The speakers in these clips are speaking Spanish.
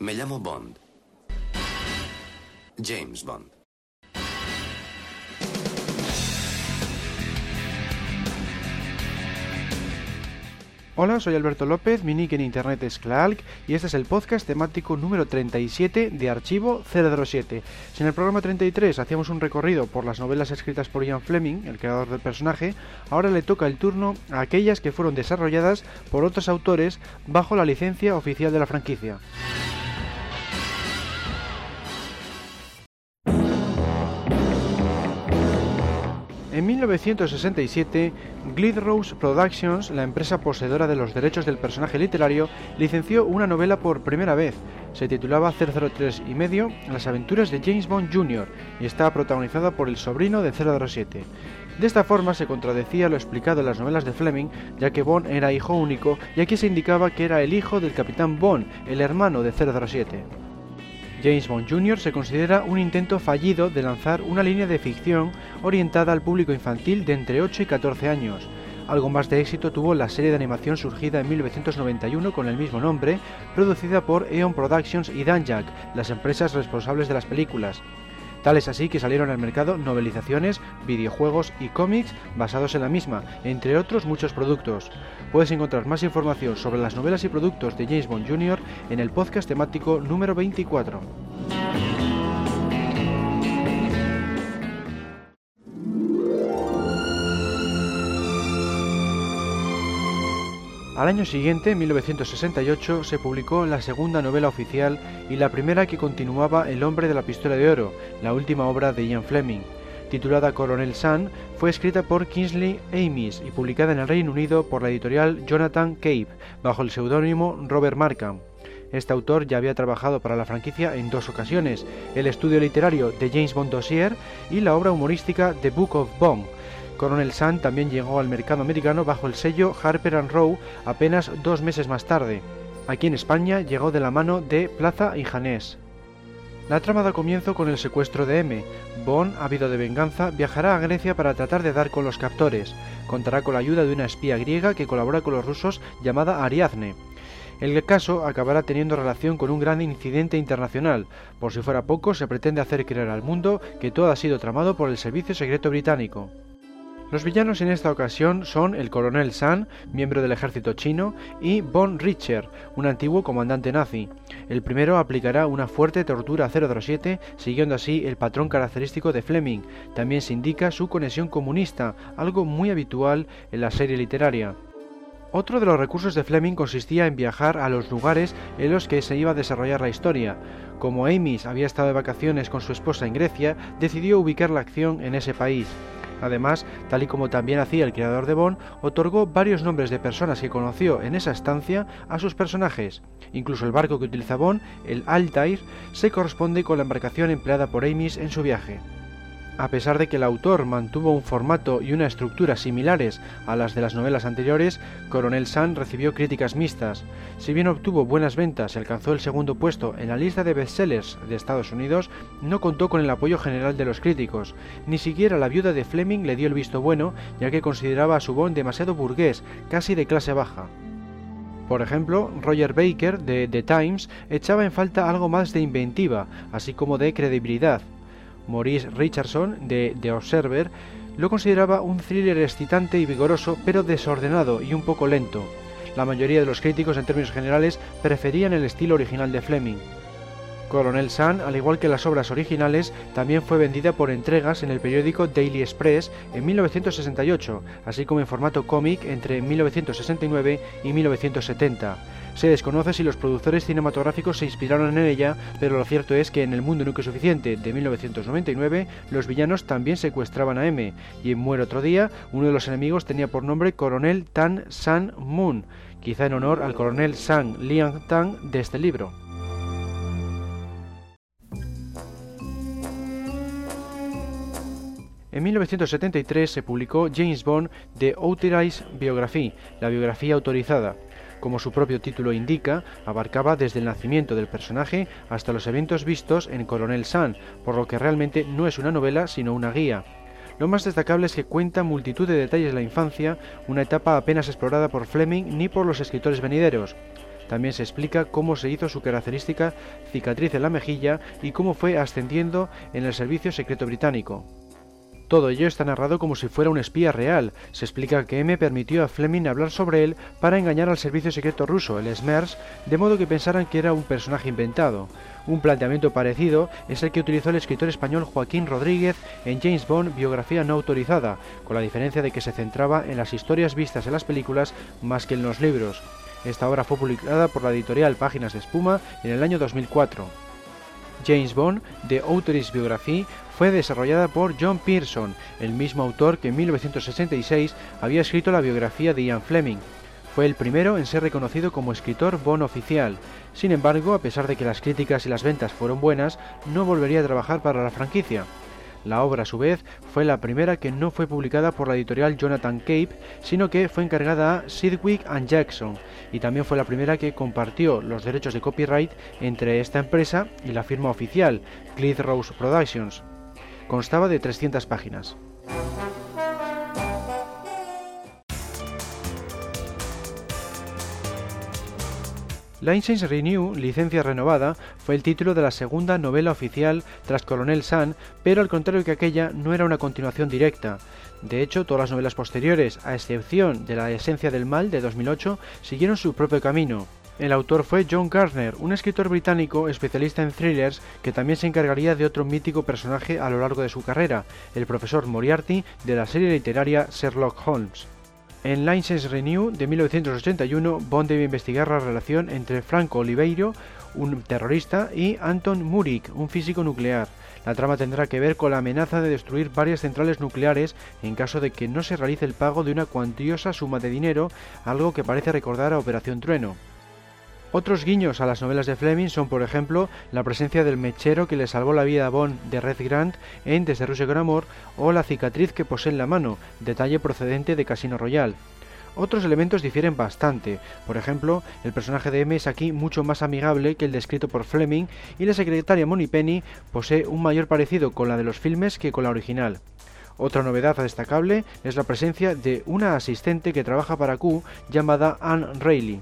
Me llamo Bond. James Bond. Hola, soy Alberto López, mi nick en internet es Clark y este es el podcast temático número 37 de Archivo 007. Si en el programa 33 hacíamos un recorrido por las novelas escritas por Ian Fleming, el creador del personaje, ahora le toca el turno a aquellas que fueron desarrolladas por otros autores bajo la licencia oficial de la franquicia. En 1967, Glidrose Productions, la empresa poseedora de los derechos del personaje literario, licenció una novela por primera vez. Se titulaba 003 y medio, Las aventuras de James Bond Jr. y estaba protagonizada por el sobrino de 007. De esta forma se contradecía lo explicado en las novelas de Fleming, ya que Bond era hijo único y aquí se indicaba que era el hijo del capitán Bond, el hermano de 007. James Bond Jr. se considera un intento fallido de lanzar una línea de ficción orientada al público infantil de entre 8 y 14 años. Algo más de éxito tuvo la serie de animación surgida en 1991 con el mismo nombre, producida por Eon Productions y Danjak, las empresas responsables de las películas. Tal es así que salieron al mercado novelizaciones, videojuegos y cómics basados en la misma, entre otros muchos productos. Puedes encontrar más información sobre las novelas y productos de James Bond Jr. en el podcast temático número 24. Al año siguiente, en 1968, se publicó la segunda novela oficial y la primera que continuaba El hombre de la pistola de oro, la última obra de Ian Fleming. Titulada Coronel Sun, fue escrita por Kingsley Amis y publicada en el Reino Unido por la editorial Jonathan Cape, bajo el seudónimo Robert Markham. Este autor ya había trabajado para la franquicia en dos ocasiones, el estudio literario de James Bond Dossier y la obra humorística The Book of Bond, Coronel Sun también llegó al mercado americano bajo el sello Harper ⁇ Row apenas dos meses más tarde. Aquí en España llegó de la mano de Plaza y Janés. La trama da comienzo con el secuestro de M. Bond, ávido de venganza, viajará a Grecia para tratar de dar con los captores. Contará con la ayuda de una espía griega que colabora con los rusos llamada Ariadne. El caso acabará teniendo relación con un gran incidente internacional. Por si fuera poco, se pretende hacer creer al mundo que todo ha sido tramado por el Servicio Secreto Británico. Los villanos en esta ocasión son el coronel San, miembro del ejército chino, y Von Richter, un antiguo comandante nazi. El primero aplicará una fuerte tortura a 007, siguiendo así el patrón característico de Fleming. También se indica su conexión comunista, algo muy habitual en la serie literaria. Otro de los recursos de Fleming consistía en viajar a los lugares en los que se iba a desarrollar la historia. Como Amis había estado de vacaciones con su esposa en Grecia, decidió ubicar la acción en ese país. Además, tal y como también hacía el creador de Bond, otorgó varios nombres de personas que conoció en esa estancia a sus personajes. Incluso el barco que utiliza Bond, el Altair, se corresponde con la embarcación empleada por Amis en su viaje. A pesar de que el autor mantuvo un formato y una estructura similares a las de las novelas anteriores, Coronel Sun recibió críticas mixtas. Si bien obtuvo buenas ventas y alcanzó el segundo puesto en la lista de bestsellers de Estados Unidos, no contó con el apoyo general de los críticos. Ni siquiera la viuda de Fleming le dio el visto bueno, ya que consideraba a su Bond demasiado burgués, casi de clase baja. Por ejemplo, Roger Baker de The Times echaba en falta algo más de inventiva, así como de credibilidad, Maurice Richardson, de The Observer, lo consideraba un thriller excitante y vigoroso, pero desordenado y un poco lento. La mayoría de los críticos, en términos generales, preferían el estilo original de Fleming. Coronel Sun, al igual que las obras originales, también fue vendida por entregas en el periódico Daily Express en 1968, así como en formato cómic entre 1969 y 1970. Se desconoce si los productores cinematográficos se inspiraron en ella, pero lo cierto es que en El Mundo Nunca Suficiente de 1999 los villanos también secuestraban a M, y en Muere otro día uno de los enemigos tenía por nombre Coronel Tan San Moon, quizá en honor al coronel San Liang Tang de este libro. En 1973 se publicó James Bond The Authorized Biography, la biografía autorizada. Como su propio título indica, abarcaba desde el nacimiento del personaje hasta los eventos vistos en Coronel Sun, por lo que realmente no es una novela sino una guía. Lo más destacable es que cuenta multitud de detalles de la infancia, una etapa apenas explorada por Fleming ni por los escritores venideros. También se explica cómo se hizo su característica cicatriz en la mejilla y cómo fue ascendiendo en el servicio secreto británico. Todo ello está narrado como si fuera un espía real. Se explica que M permitió a Fleming hablar sobre él para engañar al servicio secreto ruso, el SMERS, de modo que pensaran que era un personaje inventado. Un planteamiento parecido es el que utilizó el escritor español Joaquín Rodríguez en James Bond, biografía no autorizada, con la diferencia de que se centraba en las historias vistas en las películas más que en los libros. Esta obra fue publicada por la editorial Páginas de Espuma en el año 2004. James Bond, The Author's Biography, fue desarrollada por John Pearson, el mismo autor que en 1966 había escrito la biografía de Ian Fleming. Fue el primero en ser reconocido como escritor Bond oficial. Sin embargo, a pesar de que las críticas y las ventas fueron buenas, no volvería a trabajar para la franquicia. La obra, a su vez, fue la primera que no fue publicada por la editorial Jonathan Cape, sino que fue encargada a Sidwick and Jackson, y también fue la primera que compartió los derechos de copyright entre esta empresa y la firma oficial, Clyde Rose Productions. Constaba de 300 páginas. License Renew, licencia renovada, fue el título de la segunda novela oficial tras Coronel Sun, pero al contrario que aquella no era una continuación directa. De hecho, todas las novelas posteriores, a excepción de La Esencia del Mal de 2008, siguieron su propio camino. El autor fue John Gardner, un escritor británico especialista en thrillers que también se encargaría de otro mítico personaje a lo largo de su carrera, el profesor Moriarty de la serie literaria Sherlock Holmes. En License Renew de 1981, Bond debe investigar la relación entre Franco Oliveiro, un terrorista, y Anton Murik, un físico nuclear. La trama tendrá que ver con la amenaza de destruir varias centrales nucleares en caso de que no se realice el pago de una cuantiosa suma de dinero, algo que parece recordar a Operación Trueno. Otros guiños a las novelas de Fleming son, por ejemplo, la presencia del mechero que le salvó la vida a Bond de Red Grant en Desde Rusia con Amor o la cicatriz que posee en la mano, detalle procedente de Casino Royale. Otros elementos difieren bastante, por ejemplo, el personaje de M es aquí mucho más amigable que el descrito por Fleming y la secretaria Penny posee un mayor parecido con la de los filmes que con la original. Otra novedad destacable es la presencia de una asistente que trabaja para Q llamada Anne Reilly.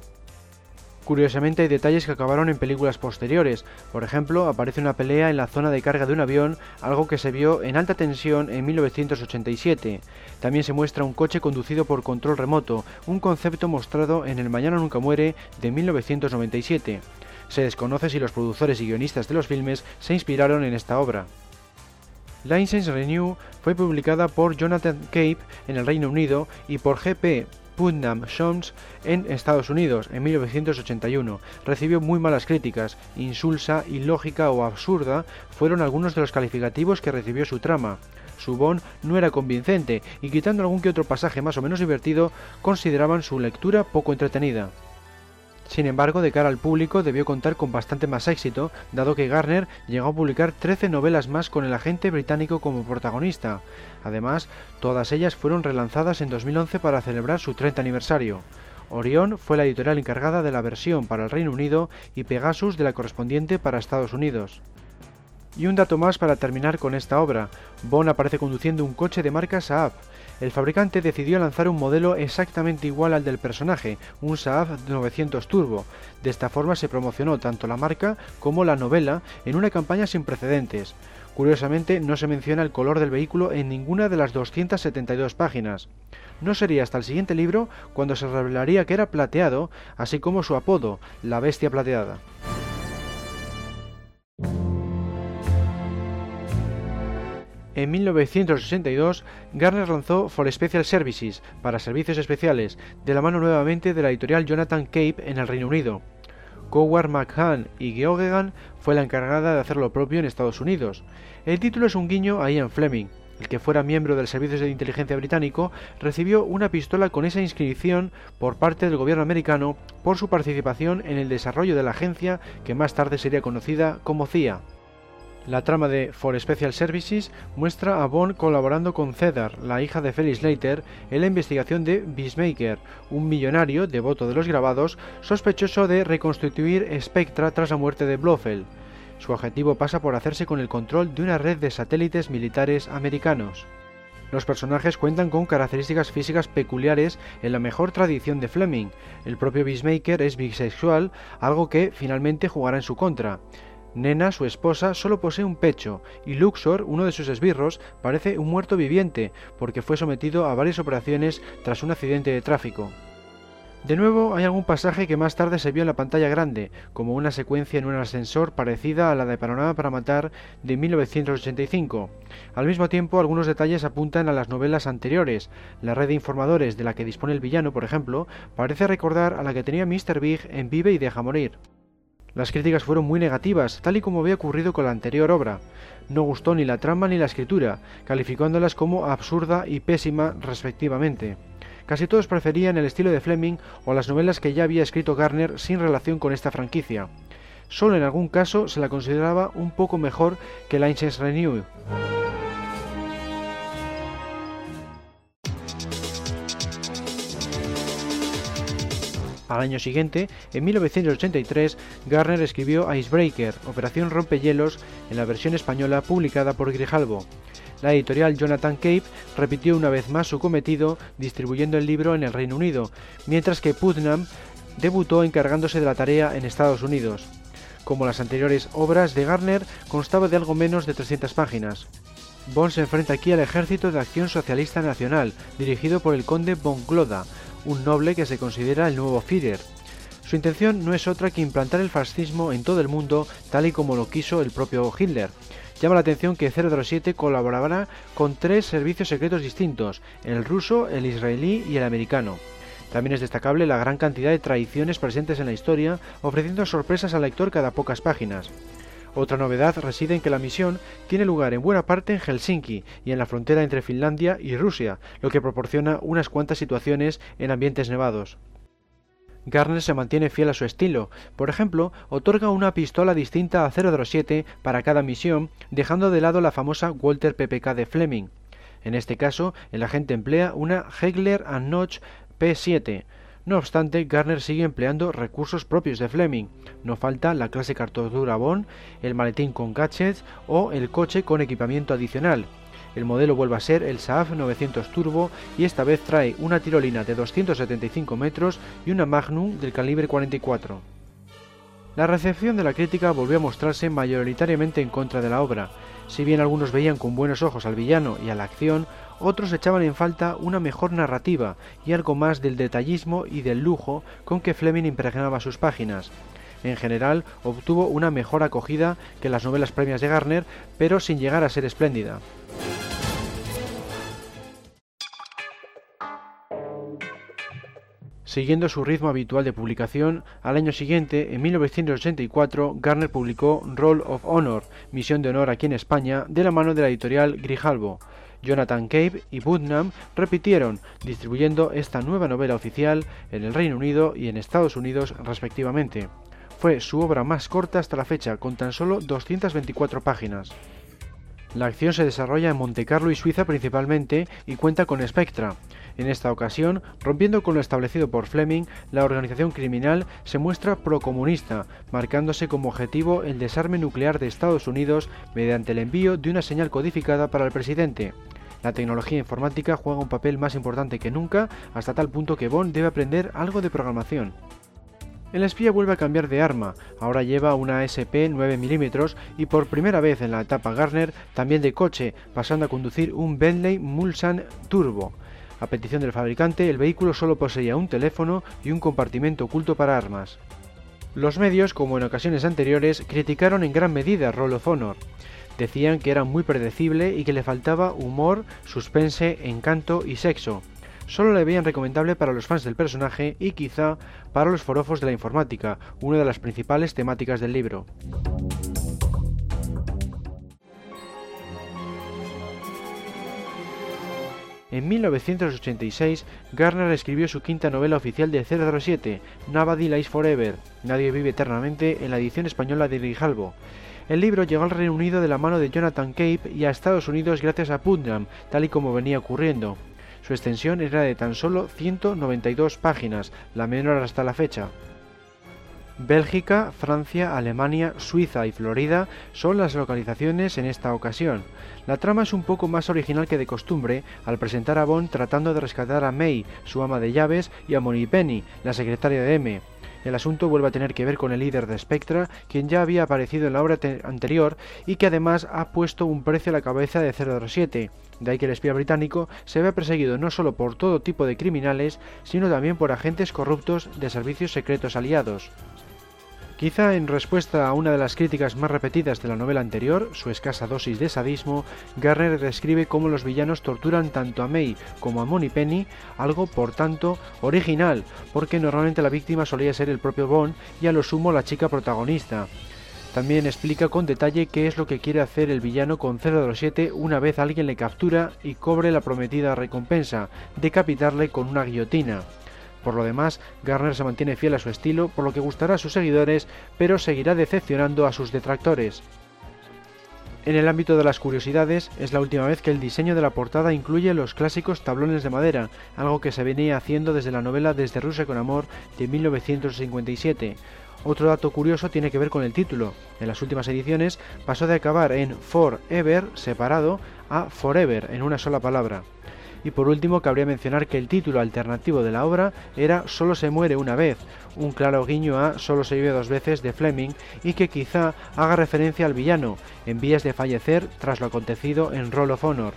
Curiosamente hay detalles que acabaron en películas posteriores, por ejemplo aparece una pelea en la zona de carga de un avión, algo que se vio en alta tensión en 1987. También se muestra un coche conducido por control remoto, un concepto mostrado en El Mañana Nunca Muere de 1997. Se desconoce si los productores y guionistas de los filmes se inspiraron en esta obra. License Renew fue publicada por Jonathan Cape en el Reino Unido y por GP Putnam Jones en Estados Unidos en 1981. Recibió muy malas críticas, insulsa, ilógica o absurda fueron algunos de los calificativos que recibió su trama. Su Bond no era convincente y quitando algún que otro pasaje más o menos divertido, consideraban su lectura poco entretenida. Sin embargo, de cara al público debió contar con bastante más éxito, dado que Garner llegó a publicar 13 novelas más con el agente británico como protagonista. Además, todas ellas fueron relanzadas en 2011 para celebrar su 30 aniversario. Orion fue la editorial encargada de la versión para el Reino Unido y Pegasus de la correspondiente para Estados Unidos. Y un dato más para terminar con esta obra. Bond aparece conduciendo un coche de marca Saab, el fabricante decidió lanzar un modelo exactamente igual al del personaje, un Saab 900 Turbo. De esta forma se promocionó tanto la marca como la novela en una campaña sin precedentes. Curiosamente, no se menciona el color del vehículo en ninguna de las 272 páginas. No sería hasta el siguiente libro cuando se revelaría que era plateado, así como su apodo, la bestia plateada. En 1962, Garner lanzó For Special Services, para servicios especiales, de la mano nuevamente de la editorial Jonathan Cape en el Reino Unido. Coward McCann y Geoghegan fue la encargada de hacer lo propio en Estados Unidos. El título es un guiño a Ian Fleming. El que fuera miembro del Servicio de Inteligencia Británico recibió una pistola con esa inscripción por parte del gobierno americano por su participación en el desarrollo de la agencia que más tarde sería conocida como CIA. La trama de For Special Services muestra a Bond colaborando con Cedar, la hija de Felix Leiter, en la investigación de Beastmaker, un millonario devoto de los grabados sospechoso de reconstituir Spectra tras la muerte de Blofeld. Su objetivo pasa por hacerse con el control de una red de satélites militares americanos. Los personajes cuentan con características físicas peculiares en la mejor tradición de Fleming. El propio Beastmaker es bisexual, algo que finalmente jugará en su contra. Nena, su esposa, solo posee un pecho, y Luxor, uno de sus esbirros, parece un muerto viviente, porque fue sometido a varias operaciones tras un accidente de tráfico. De nuevo, hay algún pasaje que más tarde se vio en la pantalla grande, como una secuencia en un ascensor parecida a la de Panorama para Matar de 1985. Al mismo tiempo, algunos detalles apuntan a las novelas anteriores. La red de informadores de la que dispone el villano, por ejemplo, parece recordar a la que tenía Mr. Big en Vive y Deja Morir. Las críticas fueron muy negativas, tal y como había ocurrido con la anterior obra. No gustó ni la trama ni la escritura, calificándolas como absurda y pésima respectivamente. Casi todos preferían el estilo de Fleming o las novelas que ya había escrito Garner sin relación con esta franquicia. Solo en algún caso se la consideraba un poco mejor que License Renew. Al año siguiente, en 1983, Garner escribió Icebreaker, Operación Rompehielos, en la versión española publicada por Grijalbo. La editorial Jonathan Cape repitió una vez más su cometido distribuyendo el libro en el Reino Unido, mientras que Putnam debutó encargándose de la tarea en Estados Unidos. Como las anteriores obras de Garner, constaba de algo menos de 300 páginas. Bond se enfrenta aquí al Ejército de Acción Socialista Nacional, dirigido por el conde von Gloda, un noble que se considera el nuevo Führer. Su intención no es otra que implantar el fascismo en todo el mundo, tal y como lo quiso el propio Hitler. Llama la atención que 007 colaborará con tres servicios secretos distintos, el ruso, el israelí y el americano. También es destacable la gran cantidad de traiciones presentes en la historia, ofreciendo sorpresas al lector cada pocas páginas. Otra novedad reside en que la misión tiene lugar en buena parte en Helsinki y en la frontera entre Finlandia y Rusia, lo que proporciona unas cuantas situaciones en ambientes nevados. Garner se mantiene fiel a su estilo. Por ejemplo, otorga una pistola distinta a 007 para cada misión, dejando de lado la famosa Walter PPK de Fleming. En este caso, el agente emplea una Hegler Notch P7. No obstante, Garner sigue empleando recursos propios de Fleming. No falta la clase cartodura Bond, el maletín con gadgets o el coche con equipamiento adicional. El modelo vuelve a ser el Saab 900 Turbo y esta vez trae una tirolina de 275 metros y una Magnum del calibre 44. La recepción de la crítica volvió a mostrarse mayoritariamente en contra de la obra. Si bien algunos veían con buenos ojos al villano y a la acción, otros echaban en falta una mejor narrativa y algo más del detallismo y del lujo con que Fleming impregnaba sus páginas. En general, obtuvo una mejor acogida que las novelas premias de Garner, pero sin llegar a ser espléndida. Siguiendo su ritmo habitual de publicación, al año siguiente, en 1984, Garner publicó Roll of Honor, Misión de Honor aquí en España, de la mano de la editorial Grijalbo. Jonathan Cape y Putnam repitieron, distribuyendo esta nueva novela oficial en el Reino Unido y en Estados Unidos respectivamente. Fue su obra más corta hasta la fecha, con tan solo 224 páginas. La acción se desarrolla en Montecarlo y Suiza principalmente y cuenta con Spectra. En esta ocasión, rompiendo con lo establecido por Fleming, la organización criminal se muestra procomunista, marcándose como objetivo el desarme nuclear de Estados Unidos mediante el envío de una señal codificada para el presidente. La tecnología informática juega un papel más importante que nunca, hasta tal punto que Bond debe aprender algo de programación. El espía vuelve a cambiar de arma, ahora lleva una SP 9 mm y por primera vez en la etapa Garner también de coche, pasando a conducir un Bentley Mulsanne Turbo. A petición del fabricante, el vehículo solo poseía un teléfono y un compartimento oculto para armas. Los medios, como en ocasiones anteriores, criticaron en gran medida Roll of Honor. Decían que era muy predecible y que le faltaba humor, suspense, encanto y sexo. Solo le veían recomendable para los fans del personaje y quizá para los forofos de la informática, una de las principales temáticas del libro. En 1986, Garner escribió su quinta novela oficial de 007, Nobody Lies Forever, Nadie vive eternamente, en la edición española de Grijalbo. El libro llegó al Reino Unido de la mano de Jonathan Cape y a Estados Unidos gracias a Putnam, tal y como venía ocurriendo. Su extensión era de tan solo 192 páginas, la menor hasta la fecha. Bélgica, Francia, Alemania, Suiza y Florida son las localizaciones en esta ocasión. La trama es un poco más original que de costumbre al presentar a Bond tratando de rescatar a May, su ama de llaves, y a Penny, la secretaria de M. El asunto vuelve a tener que ver con el líder de Spectra, quien ya había aparecido en la obra anterior y que además ha puesto un precio a la cabeza de 007. De ahí que el espía británico se ve perseguido no solo por todo tipo de criminales, sino también por agentes corruptos de servicios secretos aliados. Quizá en respuesta a una de las críticas más repetidas de la novela anterior, su escasa dosis de sadismo, Garner describe cómo los villanos torturan tanto a May como a Penny, algo por tanto original, porque normalmente la víctima solía ser el propio Bond y a lo sumo la chica protagonista. También explica con detalle qué es lo que quiere hacer el villano con 007 una vez alguien le captura y cobre la prometida recompensa, decapitarle con una guillotina. Por lo demás, Garner se mantiene fiel a su estilo, por lo que gustará a sus seguidores, pero seguirá decepcionando a sus detractores. En el ámbito de las curiosidades, es la última vez que el diseño de la portada incluye los clásicos tablones de madera, algo que se venía haciendo desde la novela Desde Rusia con Amor de 1957. Otro dato curioso tiene que ver con el título. En las últimas ediciones pasó de acabar en Forever separado a Forever en una sola palabra. Y por último, cabría mencionar que el título alternativo de la obra era Solo se muere una vez, un claro guiño a Solo se vive dos veces de Fleming y que quizá haga referencia al villano, en vías de fallecer tras lo acontecido en Roll of Honor.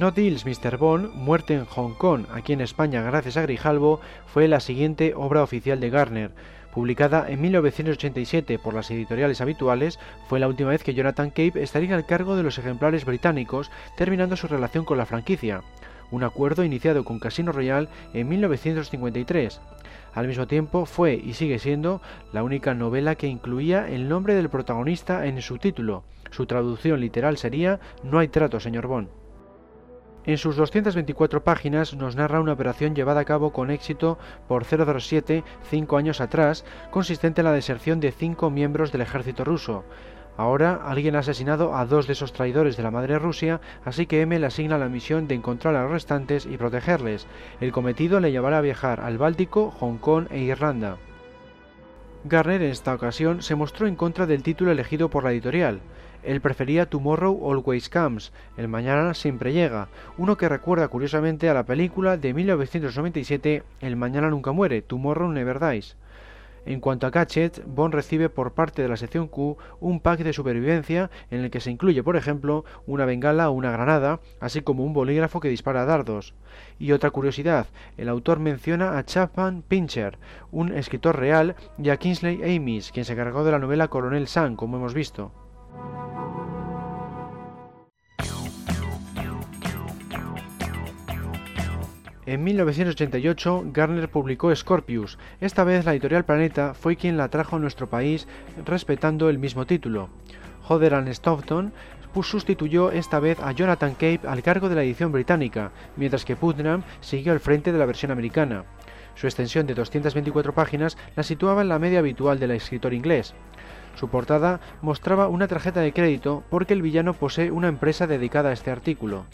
No Deals Mr. Bond, Muerte en Hong Kong, aquí en España gracias a Grijalvo, fue la siguiente obra oficial de Garner. Publicada en 1987 por las editoriales habituales, fue la última vez que Jonathan Cape estaría al cargo de los ejemplares británicos, terminando su relación con la franquicia, un acuerdo iniciado con Casino Royale en 1953. Al mismo tiempo fue y sigue siendo la única novela que incluía el nombre del protagonista en su título. Su traducción literal sería No hay trato, señor Bond. En sus 224 páginas nos narra una operación llevada a cabo con éxito por 007 cinco años atrás, consistente en la deserción de cinco miembros del ejército ruso. Ahora alguien ha asesinado a dos de esos traidores de la madre Rusia, así que M le asigna la misión de encontrar a los restantes y protegerles. El cometido le llevará a viajar al Báltico, Hong Kong e Irlanda. Garner en esta ocasión se mostró en contra del título elegido por la editorial. Él prefería Tomorrow Always Comes, El Mañana Siempre Llega, uno que recuerda curiosamente a la película de 1997 El Mañana Nunca Muere, Tomorrow Never Dies. En cuanto a Gadget, Bond recibe por parte de la sección Q un pack de supervivencia en el que se incluye, por ejemplo, una bengala o una granada, así como un bolígrafo que dispara dardos. Y otra curiosidad, el autor menciona a Chapman Pincher, un escritor real, y a Kingsley Amis, quien se encargó de la novela Coronel Sun, como hemos visto. En 1988, Garner publicó Scorpius. Esta vez la editorial Planeta fue quien la trajo a nuestro país respetando el mismo título. Hodder Stoughton sustituyó esta vez a Jonathan Cape al cargo de la edición británica, mientras que Putnam siguió al frente de la versión americana. Su extensión de 224 páginas la situaba en la media habitual del escritor inglés. Su portada mostraba una tarjeta de crédito porque el villano posee una empresa dedicada a este artículo.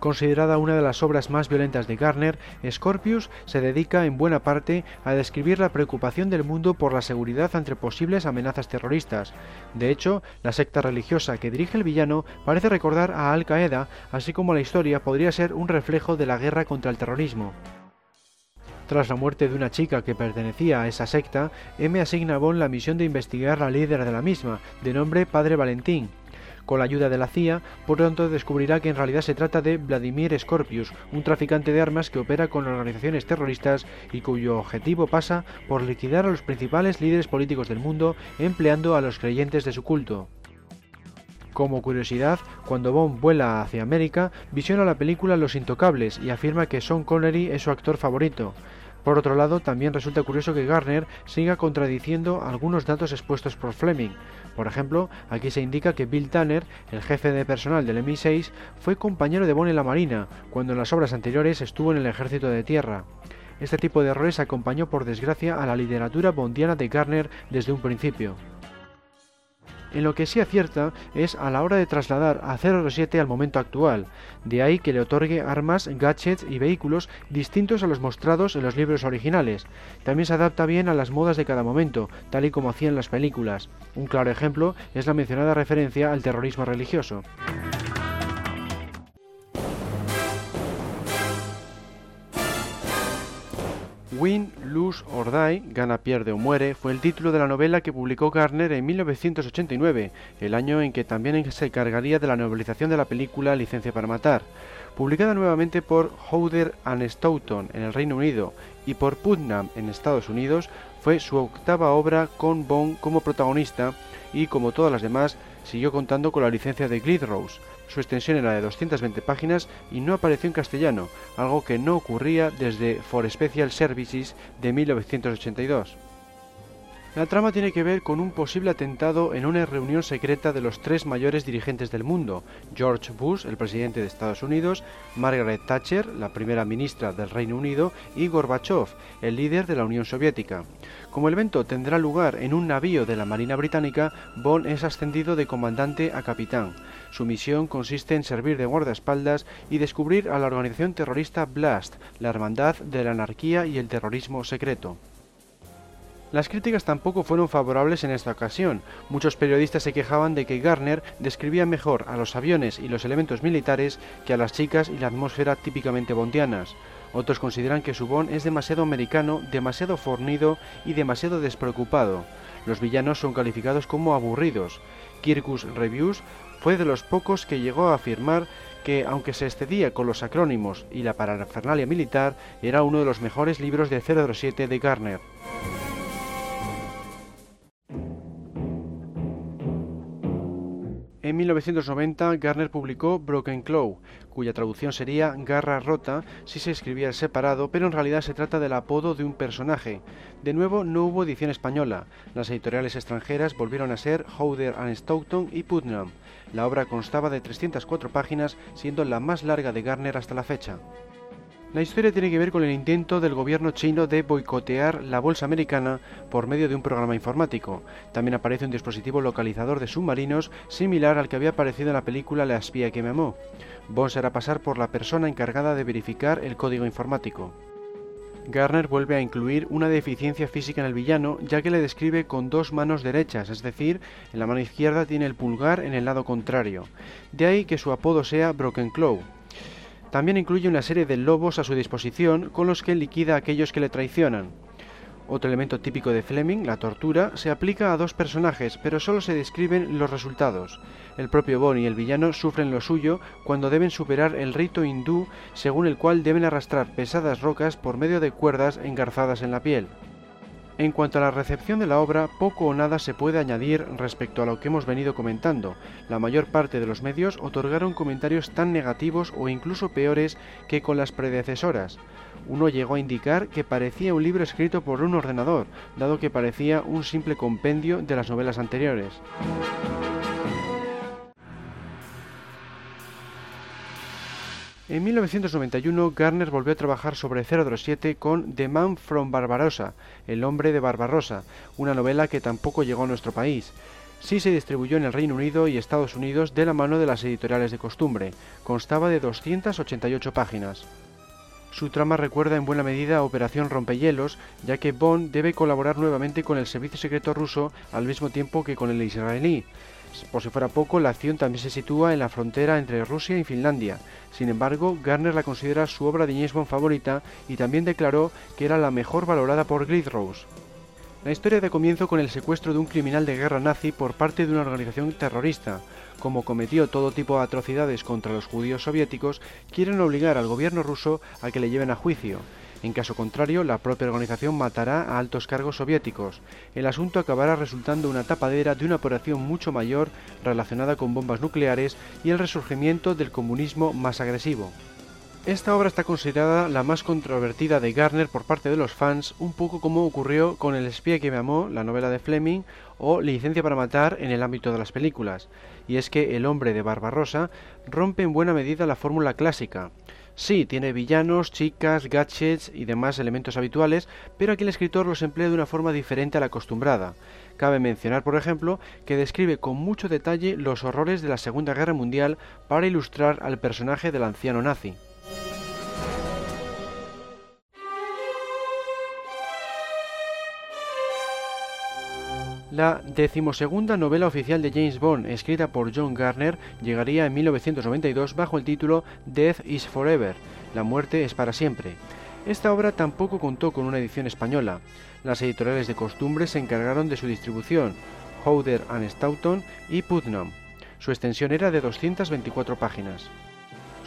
Considerada una de las obras más violentas de Garner, Scorpius se dedica en buena parte a describir la preocupación del mundo por la seguridad ante posibles amenazas terroristas. De hecho, la secta religiosa que dirige el villano parece recordar a Al Qaeda, así como la historia podría ser un reflejo de la guerra contra el terrorismo. Tras la muerte de una chica que pertenecía a esa secta, M asigna a Bond la misión de investigar la líder de la misma, de nombre Padre Valentín. Con la ayuda de la CIA, pronto descubrirá que en realidad se trata de Vladimir Scorpius, un traficante de armas que opera con organizaciones terroristas y cuyo objetivo pasa por liquidar a los principales líderes políticos del mundo empleando a los creyentes de su culto. Como curiosidad, cuando Bond vuela hacia América, visiona la película Los Intocables y afirma que Sean Connery es su actor favorito. Por otro lado, también resulta curioso que Garner siga contradiciendo algunos datos expuestos por Fleming. Por ejemplo, aquí se indica que Bill Tanner, el jefe de personal del MI6, fue compañero de Bond en la Marina, cuando en las obras anteriores estuvo en el ejército de tierra. Este tipo de errores acompañó por desgracia a la literatura bondiana de Garner desde un principio. En lo que sí acierta es a la hora de trasladar a 007 al momento actual, de ahí que le otorgue armas, gadgets y vehículos distintos a los mostrados en los libros originales. También se adapta bien a las modas de cada momento, tal y como hacían las películas. Un claro ejemplo es la mencionada referencia al terrorismo religioso. Win, Lose or Die, Gana, Pierde o Muere, fue el título de la novela que publicó Garner en 1989, el año en que también se encargaría de la novelización de la película Licencia para Matar. Publicada nuevamente por Howder and Stoughton en el Reino Unido y por Putnam en Estados Unidos, fue su octava obra con Bond como protagonista y, como todas las demás, siguió contando con la licencia de Glidrose. Su extensión era de 220 páginas y no apareció en castellano, algo que no ocurría desde For Special Services de 1982. La trama tiene que ver con un posible atentado en una reunión secreta de los tres mayores dirigentes del mundo, George Bush, el presidente de Estados Unidos, Margaret Thatcher, la primera ministra del Reino Unido, y Gorbachev, el líder de la Unión Soviética. Como el evento tendrá lugar en un navío de la Marina Británica, Bond es ascendido de comandante a capitán. Su misión consiste en servir de guardaespaldas y descubrir a la organización terrorista Blast, la hermandad de la anarquía y el terrorismo secreto. Las críticas tampoco fueron favorables en esta ocasión. Muchos periodistas se quejaban de que Garner describía mejor a los aviones y los elementos militares que a las chicas y la atmósfera típicamente bondianas. Otros consideran que su Bond es demasiado americano, demasiado fornido y demasiado despreocupado. Los villanos son calificados como aburridos. Kirkus Reviews fue de los pocos que llegó a afirmar que, aunque se excedía con los acrónimos y la parafernalia militar, era uno de los mejores libros de 007 de Garner. En 1990, Garner publicó Broken Claw, cuya traducción sería Garra Rota si se escribía separado, pero en realidad se trata del apodo de un personaje. De nuevo, no hubo edición española. Las editoriales extranjeras volvieron a ser Howder and Stoughton y Putnam. La obra constaba de 304 páginas, siendo la más larga de Garner hasta la fecha. La historia tiene que ver con el intento del gobierno chino de boicotear la bolsa americana por medio de un programa informático. También aparece un dispositivo localizador de submarinos similar al que había aparecido en la película La espía que me amó. Bond será pasar por la persona encargada de verificar el código informático. Garner vuelve a incluir una deficiencia física en el villano, ya que le describe con dos manos derechas, es decir, en la mano izquierda tiene el pulgar en el lado contrario. De ahí que su apodo sea Broken Claw, también incluye una serie de lobos a su disposición con los que liquida a aquellos que le traicionan. Otro elemento típico de Fleming, la tortura, se aplica a dos personajes, pero solo se describen los resultados. El propio Bond y el villano sufren lo suyo cuando deben superar el rito hindú según el cual deben arrastrar pesadas rocas por medio de cuerdas engarzadas en la piel. En cuanto a la recepción de la obra, poco o nada se puede añadir respecto a lo que hemos venido comentando. La mayor parte de los medios otorgaron comentarios tan negativos o incluso peores que con las predecesoras. Uno llegó a indicar que parecía un libro escrito por un ordenador, dado que parecía un simple compendio de las novelas anteriores. En 1991, Garner volvió a trabajar sobre 007 con The Man from Barbarossa, El hombre de Barbarossa, una novela que tampoco llegó a nuestro país. Sí se distribuyó en el Reino Unido y Estados Unidos de la mano de las editoriales de costumbre. Constaba de 288 páginas. Su trama recuerda en buena medida a Operación Rompehielos, ya que Bond debe colaborar nuevamente con el servicio secreto ruso al mismo tiempo que con el israelí. Por si fuera poco, la acción también se sitúa en la frontera entre Rusia y Finlandia. Sin embargo, Garner la considera su obra de James favorita y también declaró que era la mejor valorada por Glidrose. La historia da comienzo con el secuestro de un criminal de guerra nazi por parte de una organización terrorista. Como cometió todo tipo de atrocidades contra los judíos soviéticos, quieren obligar al gobierno ruso a que le lleven a juicio. En caso contrario, la propia organización matará a altos cargos soviéticos. El asunto acabará resultando una tapadera de una operación mucho mayor relacionada con bombas nucleares y el resurgimiento del comunismo más agresivo. Esta obra está considerada la más controvertida de Garner por parte de los fans, un poco como ocurrió con El espía que me amó, la novela de Fleming, o Licencia para matar en el ámbito de las películas. Y es que El hombre de Barbarossa rompe en buena medida la fórmula clásica. Sí, tiene villanos, chicas, gadgets y demás elementos habituales, pero aquí el escritor los emplea de una forma diferente a la acostumbrada. Cabe mencionar, por ejemplo, que describe con mucho detalle los horrores de la Segunda Guerra Mundial para ilustrar al personaje del anciano nazi. La decimosegunda novela oficial de James Bond, escrita por John Garner, llegaría en 1992 bajo el título Death is Forever, La muerte es para siempre. Esta obra tampoco contó con una edición española. Las editoriales de costumbre se encargaron de su distribución, Howder and Stoughton y Putnam. Su extensión era de 224 páginas.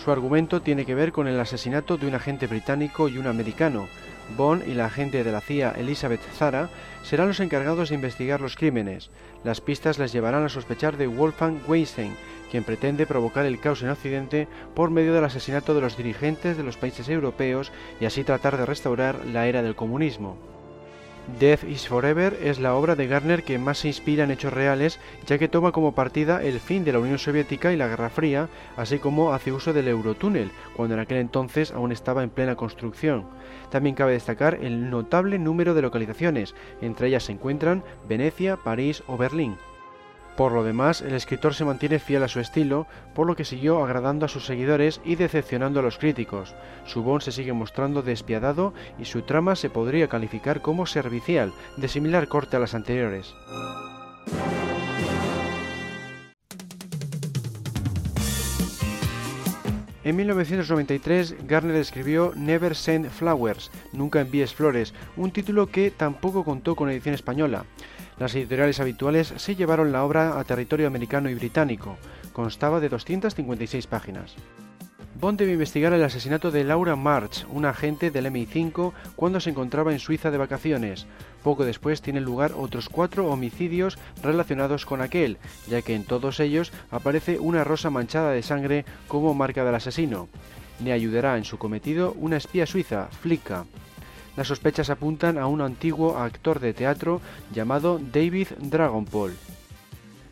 Su argumento tiene que ver con el asesinato de un agente británico y un americano, Bond y la agente de la CIA Elizabeth Zara serán los encargados de investigar los crímenes. Las pistas les llevarán a sospechar de Wolfgang Weinstein, quien pretende provocar el caos en Occidente por medio del asesinato de los dirigentes de los países europeos y así tratar de restaurar la era del comunismo. Death is Forever es la obra de Garner que más se inspira en hechos reales, ya que toma como partida el fin de la Unión Soviética y la Guerra Fría, así como hace uso del Eurotúnel, cuando en aquel entonces aún estaba en plena construcción. También cabe destacar el notable número de localizaciones, entre ellas se encuentran Venecia, París o Berlín. Por lo demás, el escritor se mantiene fiel a su estilo, por lo que siguió agradando a sus seguidores y decepcionando a los críticos. Su Bond se sigue mostrando despiadado y su trama se podría calificar como servicial, de similar corte a las anteriores. En 1993, Garner escribió Never Send Flowers, Nunca envíes flores, un título que tampoco contó con edición española. Las editoriales habituales se llevaron la obra a territorio americano y británico. Constaba de 256 páginas. Bond debe investigar el asesinato de Laura March, una agente del MI5, cuando se encontraba en Suiza de vacaciones. Poco después tienen lugar otros cuatro homicidios relacionados con aquel, ya que en todos ellos aparece una rosa manchada de sangre como marca del asesino. Le ayudará en su cometido una espía suiza, Flicka. Las sospechas apuntan a un antiguo actor de teatro llamado David Dragonpole.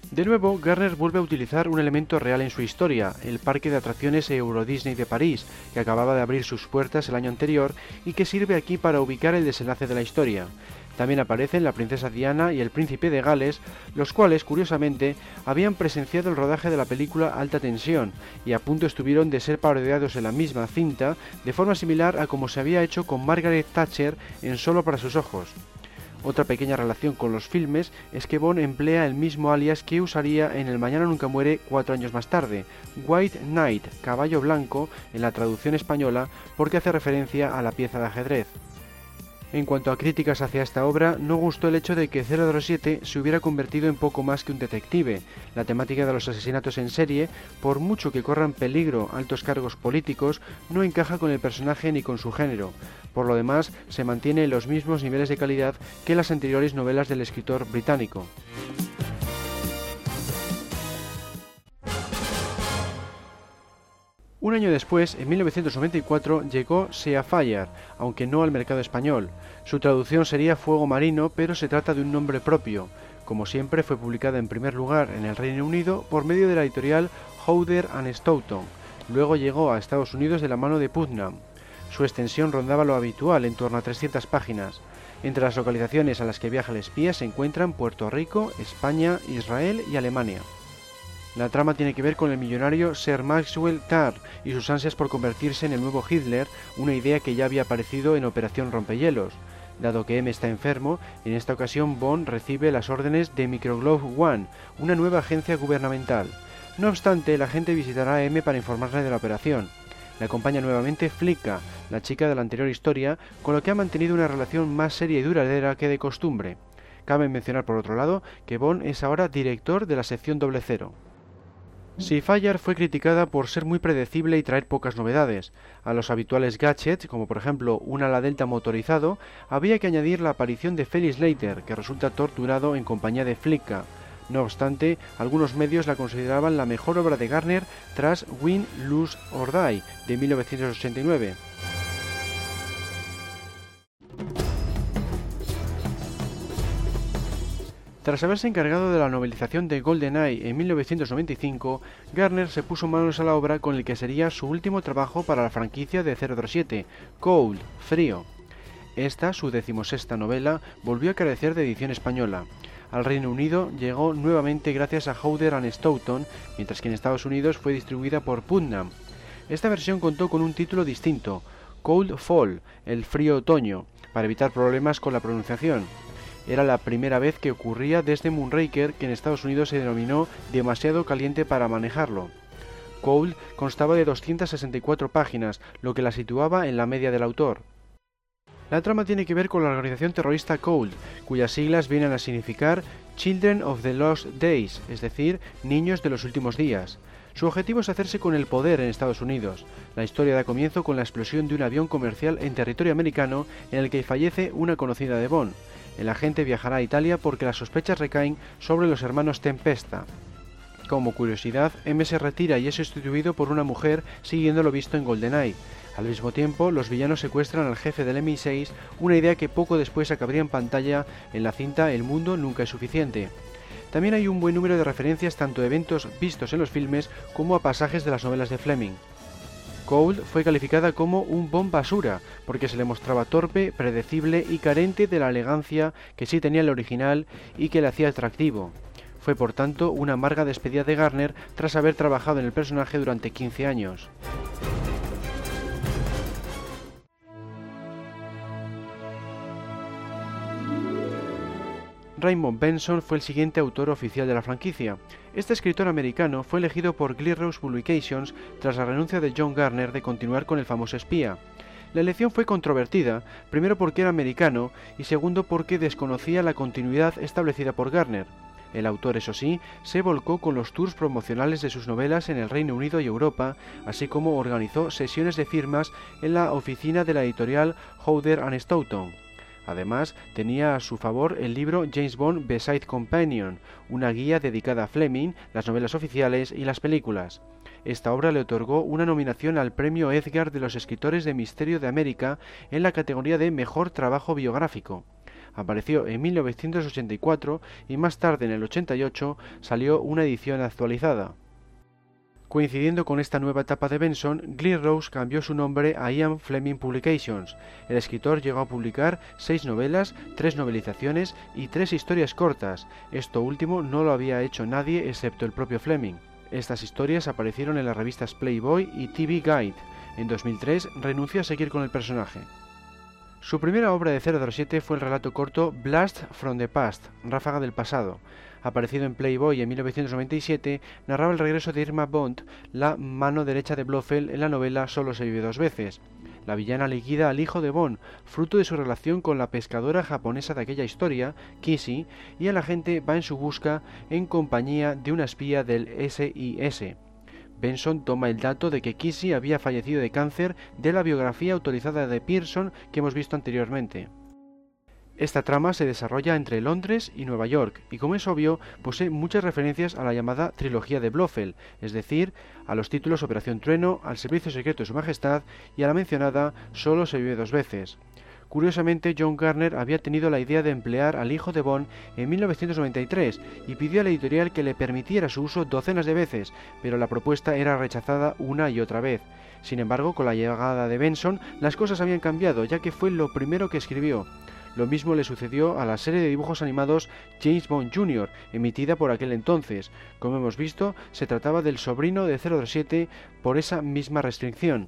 De nuevo, Garner vuelve a utilizar un elemento real en su historia, el parque de atracciones Euro Disney de París, que acababa de abrir sus puertas el año anterior y que sirve aquí para ubicar el desenlace de la historia. También aparecen la princesa Diana y el príncipe de Gales, los cuales, curiosamente, habían presenciado el rodaje de la película Alta Tensión y a punto estuvieron de ser parodiados en la misma cinta, de forma similar a como se había hecho con Margaret Thatcher en Solo para sus ojos. Otra pequeña relación con los filmes es que Bond emplea el mismo alias que usaría en El Mañana Nunca Muere cuatro años más tarde, White Knight, caballo blanco, en la traducción española, porque hace referencia a la pieza de ajedrez. En cuanto a críticas hacia esta obra, no gustó el hecho de que 007 se hubiera convertido en poco más que un detective. La temática de los asesinatos en serie, por mucho que corran peligro altos cargos políticos, no encaja con el personaje ni con su género. Por lo demás, se mantiene en los mismos niveles de calidad que las anteriores novelas del escritor británico. Un año después, en 1994, llegó Sea Fire, aunque no al mercado español. Su traducción sería Fuego Marino, pero se trata de un nombre propio. Como siempre, fue publicada en primer lugar en el Reino Unido por medio de la editorial Howder and Stoughton. Luego llegó a Estados Unidos de la mano de Putnam. Su extensión rondaba lo habitual, en torno a 300 páginas. Entre las localizaciones a las que viaja el espía se encuentran Puerto Rico, España, Israel y Alemania. La trama tiene que ver con el millonario Sir Maxwell Tarr y sus ansias por convertirse en el nuevo Hitler, una idea que ya había aparecido en Operación Rompehielos. Dado que M está enfermo, en esta ocasión Bond recibe las órdenes de Microglove One, una nueva agencia gubernamental. No obstante, la gente visitará a M para informarle de la operación. Le acompaña nuevamente Flicka, la chica de la anterior historia, con lo que ha mantenido una relación más seria y duradera que de costumbre. Cabe mencionar por otro lado que Bond es ahora director de la sección doble cero. Seafire fue criticada por ser muy predecible y traer pocas novedades. A los habituales gadgets, como por ejemplo un ala delta motorizado, había que añadir la aparición de Felix Leiter, que resulta torturado en compañía de Flicka. No obstante, algunos medios la consideraban la mejor obra de Garner tras Win, Lose or Die de 1989. Tras haberse encargado de la novelización de GoldenEye en 1995, Garner se puso manos a la obra con el que sería su último trabajo para la franquicia de 007, Cold, Frío. Esta, su decimosexta novela, volvió a carecer de edición española. Al Reino Unido llegó nuevamente gracias a Howder and Stoughton, mientras que en Estados Unidos fue distribuida por Putnam. Esta versión contó con un título distinto, Cold Fall, el frío otoño, para evitar problemas con la pronunciación. Era la primera vez que ocurría desde Moonraker, que en Estados Unidos se denominó demasiado caliente para manejarlo. Cold constaba de 264 páginas, lo que la situaba en la media del autor. La trama tiene que ver con la organización terrorista Cold, cuyas siglas vienen a significar Children of the Lost Days, es decir, niños de los últimos días. Su objetivo es hacerse con el poder en Estados Unidos. La historia da comienzo con la explosión de un avión comercial en territorio americano en el que fallece una conocida de Bond. El agente viajará a Italia porque las sospechas recaen sobre los hermanos Tempesta. Como curiosidad, M se retira y es sustituido por una mujer siguiendo lo visto en GoldenEye. Al mismo tiempo, los villanos secuestran al jefe del MI6, una idea que poco después acabaría en pantalla en la cinta El mundo nunca es suficiente. También hay un buen número de referencias tanto a eventos vistos en los filmes como a pasajes de las novelas de Fleming. Cold fue calificada como un bomb basura, porque se le mostraba torpe, predecible y carente de la elegancia que sí tenía el original y que le hacía atractivo. Fue por tanto una amarga despedida de Garner tras haber trabajado en el personaje durante 15 años. Raymond Benson fue el siguiente autor oficial de la franquicia. Este escritor americano fue elegido por Rose Publications tras la renuncia de John Garner de continuar con el famoso espía. La elección fue controvertida, primero porque era americano y segundo porque desconocía la continuidad establecida por Garner. El autor, eso sí, se volcó con los tours promocionales de sus novelas en el Reino Unido y Europa, así como organizó sesiones de firmas en la oficina de la editorial Howder and Stoughton. Además, tenía a su favor el libro James Bond Beside Companion, una guía dedicada a Fleming, las novelas oficiales y las películas. Esta obra le otorgó una nominación al Premio Edgar de los Escritores de Misterio de América en la categoría de Mejor Trabajo Biográfico. Apareció en 1984 y más tarde, en el 88, salió una edición actualizada. Coincidiendo con esta nueva etapa de Benson, Rose cambió su nombre a Ian Fleming Publications. El escritor llegó a publicar seis novelas, tres novelizaciones y tres historias cortas. Esto último no lo había hecho nadie excepto el propio Fleming. Estas historias aparecieron en las revistas Playboy y TV Guide. En 2003 renunció a seguir con el personaje. Su primera obra de 007 fue el relato corto Blast from the Past, Ráfaga del Pasado. Aparecido en Playboy en 1997, narraba el regreso de Irma Bond, la mano derecha de Blofeld en la novela Solo se vive dos veces. La villana liquida al hijo de Bond, fruto de su relación con la pescadora japonesa de aquella historia, Kissy, y el agente va en su busca en compañía de una espía del SIS. Benson toma el dato de que Kissy había fallecido de cáncer de la biografía autorizada de Pearson que hemos visto anteriormente. Esta trama se desarrolla entre Londres y Nueva York y como es obvio posee muchas referencias a la llamada trilogía de Blofeld, es decir, a los títulos Operación Trueno, al Servicio Secreto de Su Majestad y a la mencionada Solo se vive dos veces. Curiosamente, John Garner había tenido la idea de emplear al hijo de Bond en 1993 y pidió a la editorial que le permitiera su uso docenas de veces, pero la propuesta era rechazada una y otra vez. Sin embargo, con la llegada de Benson, las cosas habían cambiado, ya que fue lo primero que escribió. Lo mismo le sucedió a la serie de dibujos animados James Bond Jr., emitida por aquel entonces. Como hemos visto, se trataba del sobrino de 007 por esa misma restricción.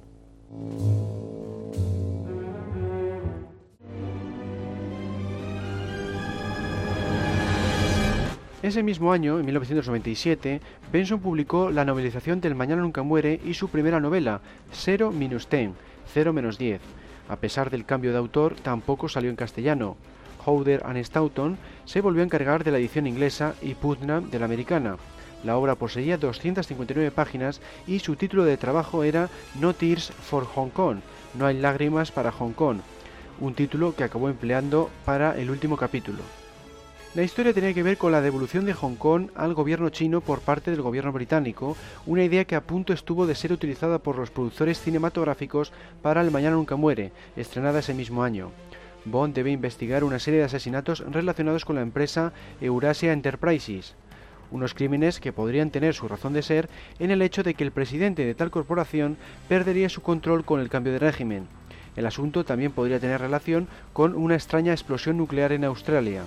Ese mismo año, en 1997, Benson publicó la novelización del Mañana Nunca Muere y su primera novela, 0 minus 10, 0 menos 10. A pesar del cambio de autor, tampoco salió en castellano. Howder and Stoughton se volvió a encargar de la edición inglesa y Putnam de la americana. La obra poseía 259 páginas y su título de trabajo era No Tears for Hong Kong, No hay lágrimas para Hong Kong, un título que acabó empleando para el último capítulo. La historia tenía que ver con la devolución de Hong Kong al gobierno chino por parte del gobierno británico, una idea que a punto estuvo de ser utilizada por los productores cinematográficos para El Mañana Nunca Muere, estrenada ese mismo año. Bond debe investigar una serie de asesinatos relacionados con la empresa Eurasia Enterprises, unos crímenes que podrían tener su razón de ser en el hecho de que el presidente de tal corporación perdería su control con el cambio de régimen. El asunto también podría tener relación con una extraña explosión nuclear en Australia.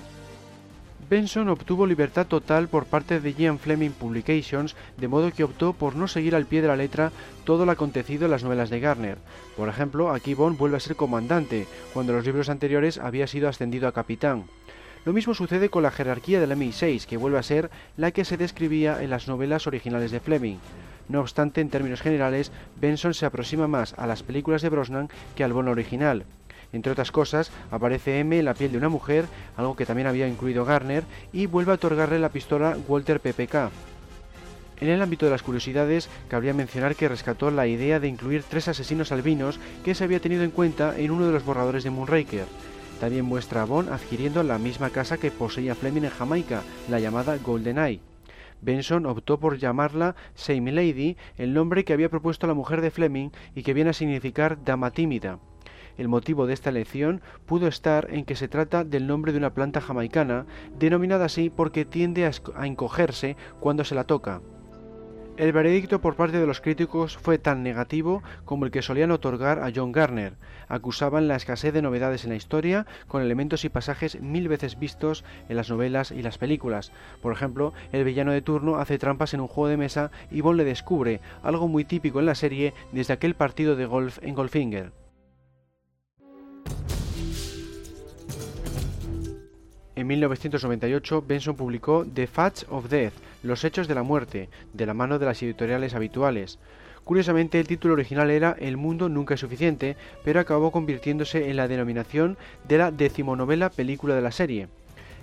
Benson obtuvo libertad total por parte de Ian Fleming Publications, de modo que optó por no seguir al pie de la letra todo lo acontecido en las novelas de Garner. Por ejemplo, aquí Bond vuelve a ser comandante, cuando en los libros anteriores había sido ascendido a capitán. Lo mismo sucede con la jerarquía del MI6, que vuelve a ser la que se describía en las novelas originales de Fleming. No obstante, en términos generales, Benson se aproxima más a las películas de Brosnan que al Bond original. Entre otras cosas, aparece M en la piel de una mujer, algo que también había incluido Garner, y vuelve a otorgarle la pistola Walter PPK. En el ámbito de las curiosidades, cabría mencionar que rescató la idea de incluir tres asesinos albinos que se había tenido en cuenta en uno de los borradores de Moonraker. También muestra a Bond adquiriendo la misma casa que poseía Fleming en Jamaica, la llamada Golden Eye. Benson optó por llamarla Same Lady, el nombre que había propuesto la mujer de Fleming y que viene a significar dama tímida. El motivo de esta elección pudo estar en que se trata del nombre de una planta jamaicana, denominada así porque tiende a encogerse cuando se la toca. El veredicto por parte de los críticos fue tan negativo como el que solían otorgar a John Garner. Acusaban la escasez de novedades en la historia, con elementos y pasajes mil veces vistos en las novelas y las películas. Por ejemplo, el villano de turno hace trampas en un juego de mesa y Bond le descubre, algo muy típico en la serie desde aquel partido de golf en Goldfinger. En 1998, Benson publicó The Facts of Death, Los Hechos de la Muerte, de la mano de las editoriales habituales. Curiosamente, el título original era El mundo nunca es suficiente, pero acabó convirtiéndose en la denominación de la decimonovela película de la serie.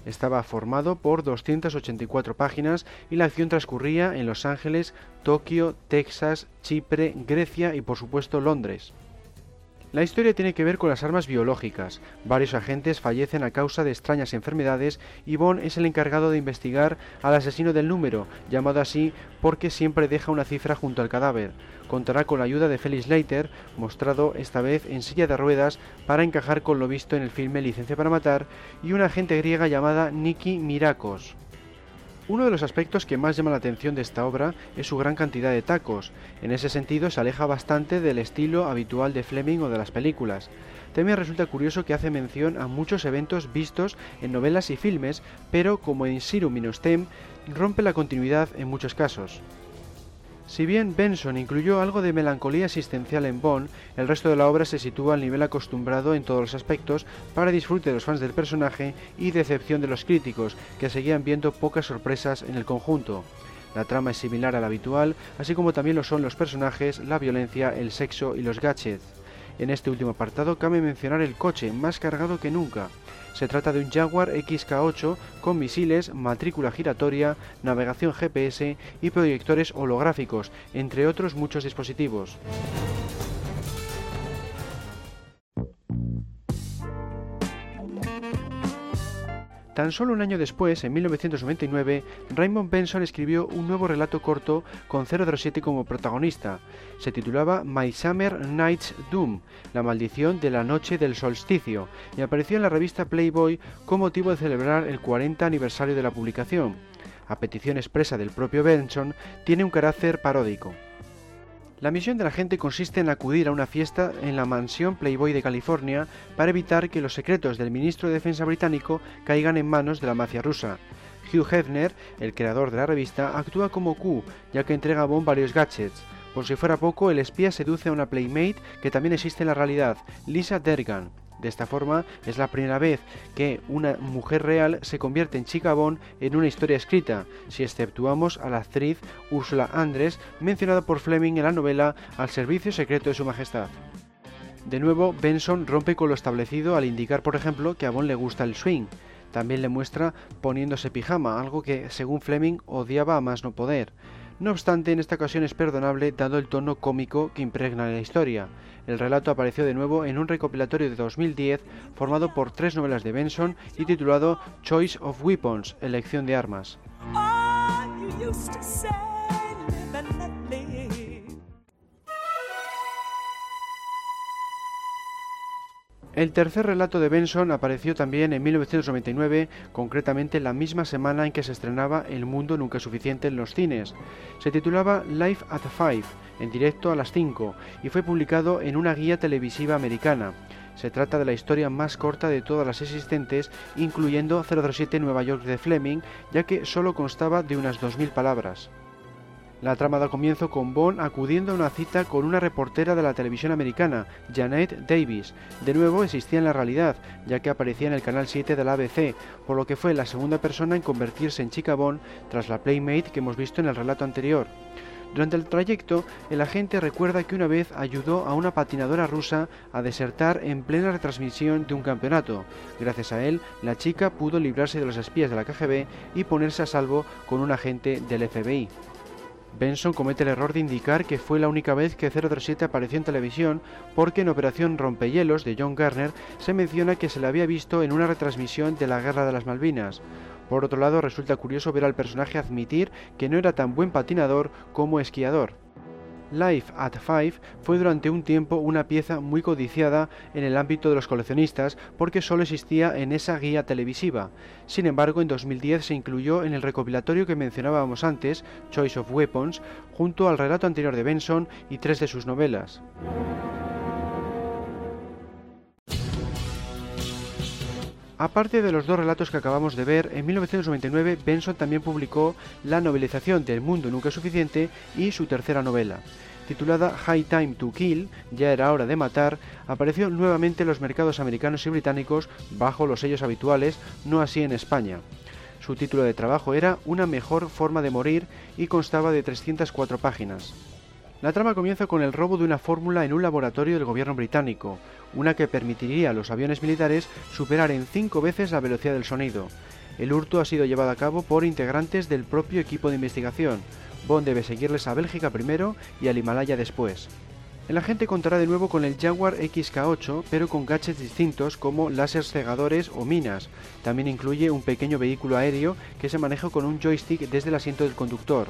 Estaba formado por 284 páginas y la acción transcurría en Los Ángeles, Tokio, Texas, Chipre, Grecia y por supuesto Londres. La historia tiene que ver con las armas biológicas. Varios agentes fallecen a causa de extrañas enfermedades y Bond es el encargado de investigar al asesino del número, llamado así porque siempre deja una cifra junto al cadáver. Contará con la ayuda de Felix Leiter, mostrado esta vez en silla de ruedas para encajar con lo visto en el filme Licencia para Matar, y una agente griega llamada Niki Mirakos. Uno de los aspectos que más llama la atención de esta obra es su gran cantidad de tacos. En ese sentido se aleja bastante del estilo habitual de Fleming o de las películas. También resulta curioso que hace mención a muchos eventos vistos en novelas y filmes, pero como en Sirum Tem, rompe la continuidad en muchos casos. Si bien Benson incluyó algo de melancolía existencial en Bond, el resto de la obra se sitúa al nivel acostumbrado en todos los aspectos para disfrute de los fans del personaje y decepción de los críticos, que seguían viendo pocas sorpresas en el conjunto. La trama es similar a la habitual, así como también lo son los personajes, la violencia, el sexo y los gadgets. En este último apartado cabe mencionar el coche, más cargado que nunca. Se trata de un Jaguar XK8 con misiles, matrícula giratoria, navegación GPS y proyectores holográficos, entre otros muchos dispositivos. Tan solo un año después, en 1999, Raymond Benson escribió un nuevo relato corto con 007 como protagonista. Se titulaba My Summer Night's Doom, la maldición de la noche del solsticio, y apareció en la revista Playboy con motivo de celebrar el 40 aniversario de la publicación. A petición expresa del propio Benson, tiene un carácter paródico. La misión de la gente consiste en acudir a una fiesta en la mansión Playboy de California para evitar que los secretos del ministro de Defensa británico caigan en manos de la mafia rusa. Hugh Hefner, el creador de la revista, actúa como Q, ya que entrega a Bond varios gadgets. Por si fuera poco, el espía seduce a una playmate que también existe en la realidad, Lisa Dergan. De esta forma, es la primera vez que una mujer real se convierte en chica Bond en una historia escrita, si exceptuamos a la actriz Ursula Andres, mencionada por Fleming en la novela Al servicio secreto de su majestad. De nuevo, Benson rompe con lo establecido al indicar, por ejemplo, que a Bond le gusta el swing. También le muestra poniéndose pijama, algo que, según Fleming, odiaba a más no poder. No obstante, en esta ocasión es perdonable dado el tono cómico que impregna la historia. El relato apareció de nuevo en un recopilatorio de 2010 formado por tres novelas de Benson y titulado Choice of Weapons, elección de armas. El tercer relato de Benson apareció también en 1999, concretamente la misma semana en que se estrenaba El mundo nunca suficiente en los cines. Se titulaba Life at Five, en directo a las 5, y fue publicado en una guía televisiva americana. Se trata de la historia más corta de todas las existentes, incluyendo 007 Nueva York de Fleming, ya que solo constaba de unas 2.000 palabras. La trama da comienzo con Bond acudiendo a una cita con una reportera de la televisión americana, Janet Davis. De nuevo existía en la realidad, ya que aparecía en el canal 7 de la ABC, por lo que fue la segunda persona en convertirse en chica Bond tras la Playmate que hemos visto en el relato anterior. Durante el trayecto, el agente recuerda que una vez ayudó a una patinadora rusa a desertar en plena retransmisión de un campeonato. Gracias a él, la chica pudo librarse de los espías de la KGB y ponerse a salvo con un agente del FBI. Benson comete el error de indicar que fue la única vez que 007 apareció en televisión porque en Operación Rompehielos de John Garner se menciona que se le había visto en una retransmisión de la Guerra de las Malvinas. Por otro lado, resulta curioso ver al personaje admitir que no era tan buen patinador como esquiador. Life at Five fue durante un tiempo una pieza muy codiciada en el ámbito de los coleccionistas porque solo existía en esa guía televisiva. Sin embargo, en 2010 se incluyó en el recopilatorio que mencionábamos antes, Choice of Weapons, junto al relato anterior de Benson y tres de sus novelas. Aparte de los dos relatos que acabamos de ver, en 1999 Benson también publicó la novelización del mundo nunca suficiente y su tercera novela. Titulada High Time to Kill, ya era hora de matar, apareció nuevamente en los mercados americanos y británicos bajo los sellos habituales, no así en España. Su título de trabajo era Una mejor forma de morir y constaba de 304 páginas. La trama comienza con el robo de una fórmula en un laboratorio del gobierno británico, una que permitiría a los aviones militares superar en cinco veces la velocidad del sonido. El hurto ha sido llevado a cabo por integrantes del propio equipo de investigación. Bond debe seguirles a Bélgica primero y al Himalaya después. El agente contará de nuevo con el Jaguar XK8, pero con gadgets distintos como láseres cegadores o minas. También incluye un pequeño vehículo aéreo que se maneja con un joystick desde el asiento del conductor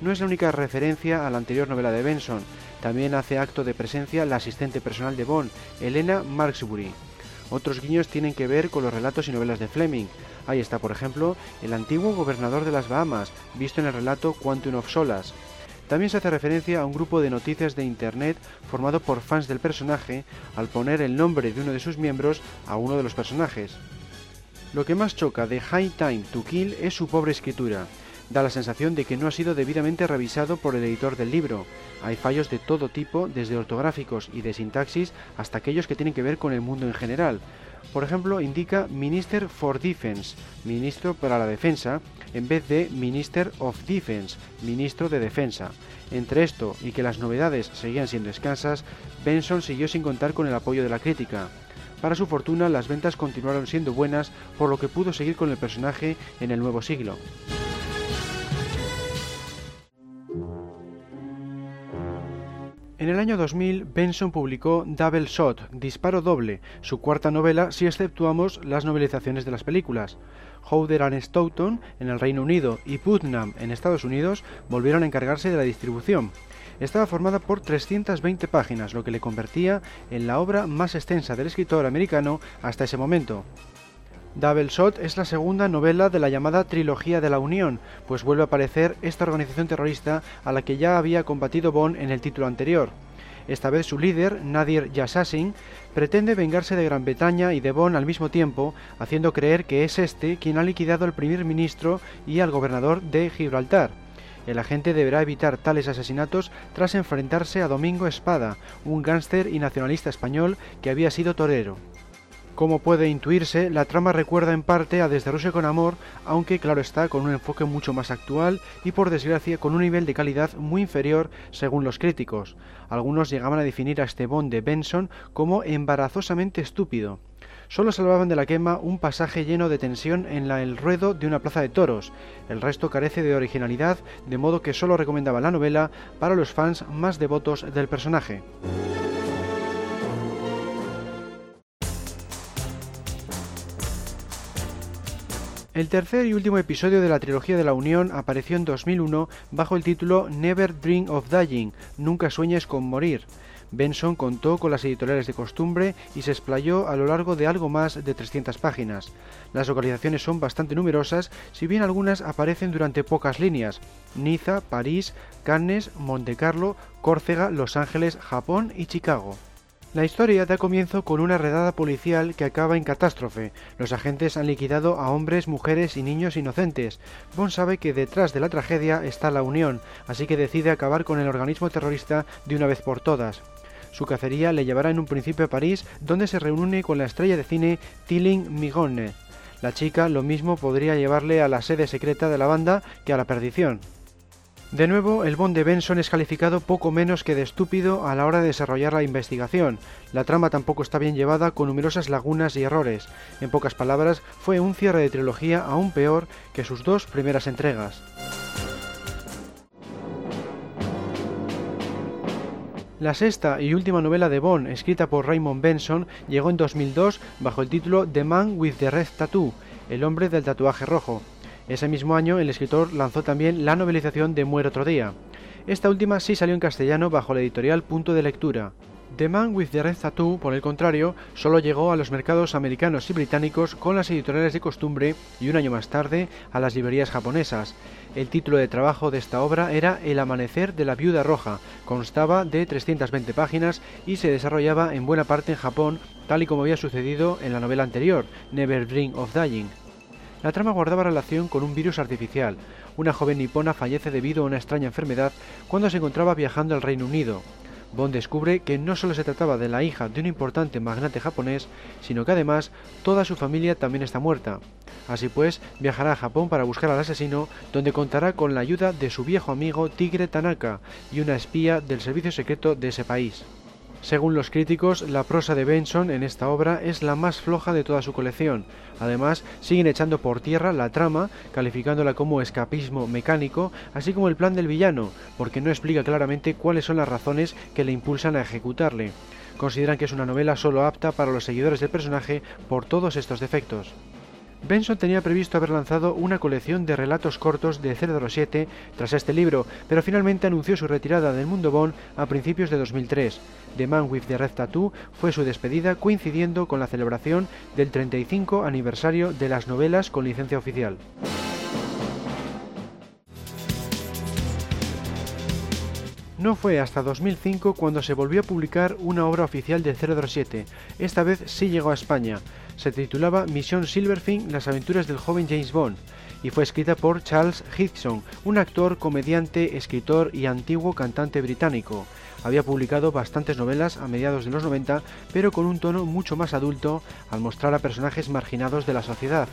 no es la única referencia a la anterior novela de Benson. También hace acto de presencia la asistente personal de Bond, Elena Marksbury. Otros guiños tienen que ver con los relatos y novelas de Fleming. Ahí está, por ejemplo, el antiguo gobernador de las Bahamas, visto en el relato Quantum of Solas. También se hace referencia a un grupo de noticias de Internet formado por fans del personaje al poner el nombre de uno de sus miembros a uno de los personajes. Lo que más choca de High Time to Kill es su pobre escritura da la sensación de que no ha sido debidamente revisado por el editor del libro. Hay fallos de todo tipo, desde ortográficos y de sintaxis hasta aquellos que tienen que ver con el mundo en general. Por ejemplo, indica Minister for Defense, ministro para la defensa, en vez de Minister of Defense, ministro de defensa. Entre esto y que las novedades seguían siendo escasas, Benson siguió sin contar con el apoyo de la crítica. Para su fortuna, las ventas continuaron siendo buenas, por lo que pudo seguir con el personaje en el nuevo siglo. En el año 2000, Benson publicó Double Shot, Disparo Doble, su cuarta novela si exceptuamos las novelizaciones de las películas. Howder and Stoughton en el Reino Unido y Putnam en Estados Unidos volvieron a encargarse de la distribución. Estaba formada por 320 páginas, lo que le convertía en la obra más extensa del escritor americano hasta ese momento. Double Shot es la segunda novela de la llamada Trilogía de la Unión, pues vuelve a aparecer esta organización terrorista a la que ya había combatido Bond en el título anterior. Esta vez su líder, Nadir Yassassin, pretende vengarse de Gran Bretaña y de Bond al mismo tiempo, haciendo creer que es este quien ha liquidado al primer ministro y al gobernador de Gibraltar. El agente deberá evitar tales asesinatos tras enfrentarse a Domingo Espada, un gángster y nacionalista español que había sido torero. Como puede intuirse, la trama recuerda en parte a Desde Rusia con Amor, aunque claro está con un enfoque mucho más actual y por desgracia con un nivel de calidad muy inferior según los críticos. Algunos llegaban a definir a este Bond de Benson como embarazosamente estúpido. Solo salvaban de la quema un pasaje lleno de tensión en la el ruedo de una plaza de toros. El resto carece de originalidad, de modo que solo recomendaba la novela para los fans más devotos del personaje. El tercer y último episodio de la trilogía de la Unión apareció en 2001 bajo el título Never Dream of Dying, Nunca sueñes con morir. Benson contó con las editoriales de costumbre y se explayó a lo largo de algo más de 300 páginas. Las localizaciones son bastante numerosas, si bien algunas aparecen durante pocas líneas. Niza, París, Cannes, Monte Carlo, Córcega, Los Ángeles, Japón y Chicago. La historia da comienzo con una redada policial que acaba en catástrofe. Los agentes han liquidado a hombres, mujeres y niños inocentes. Bond sabe que detrás de la tragedia está la Unión, así que decide acabar con el organismo terrorista de una vez por todas. Su cacería le llevará en un principio a París, donde se reúne con la estrella de cine Tilling Migone. La chica lo mismo podría llevarle a la sede secreta de la banda que a la perdición. De nuevo, el Bond de Benson es calificado poco menos que de estúpido a la hora de desarrollar la investigación. La trama tampoco está bien llevada con numerosas lagunas y errores. En pocas palabras, fue un cierre de trilogía aún peor que sus dos primeras entregas. La sexta y última novela de Bond, escrita por Raymond Benson, llegó en 2002 bajo el título The Man with the Red Tattoo, el hombre del tatuaje rojo. Ese mismo año el escritor lanzó también la novelización de Muere otro día. Esta última sí salió en castellano bajo la editorial Punto de Lectura. The Man with the Red Tattoo, por el contrario, solo llegó a los mercados americanos y británicos con las editoriales de costumbre y un año más tarde a las librerías japonesas. El título de trabajo de esta obra era El amanecer de la viuda roja, constaba de 320 páginas y se desarrollaba en buena parte en Japón, tal y como había sucedido en la novela anterior, Never Dream of Dying. La trama guardaba relación con un virus artificial. Una joven nipona fallece debido a una extraña enfermedad cuando se encontraba viajando al Reino Unido. Bond descubre que no solo se trataba de la hija de un importante magnate japonés, sino que además toda su familia también está muerta. Así pues, viajará a Japón para buscar al asesino, donde contará con la ayuda de su viejo amigo Tigre Tanaka y una espía del servicio secreto de ese país. Según los críticos, la prosa de Benson en esta obra es la más floja de toda su colección. Además, siguen echando por tierra la trama, calificándola como escapismo mecánico, así como el plan del villano, porque no explica claramente cuáles son las razones que le impulsan a ejecutarle. Consideran que es una novela solo apta para los seguidores del personaje por todos estos defectos. Benson tenía previsto haber lanzado una colección de relatos cortos de 007 tras este libro, pero finalmente anunció su retirada del mundo Bond a principios de 2003. The Man with the Red Tattoo fue su despedida coincidiendo con la celebración del 35 aniversario de las novelas con licencia oficial. No fue hasta 2005 cuando se volvió a publicar una obra oficial de 007. Esta vez sí llegó a España. Se titulaba Misión Silverfin, las aventuras del joven James Bond, y fue escrita por Charles Higson, un actor, comediante, escritor y antiguo cantante británico. Había publicado bastantes novelas a mediados de los 90, pero con un tono mucho más adulto al mostrar a personajes marginados de la sociedad.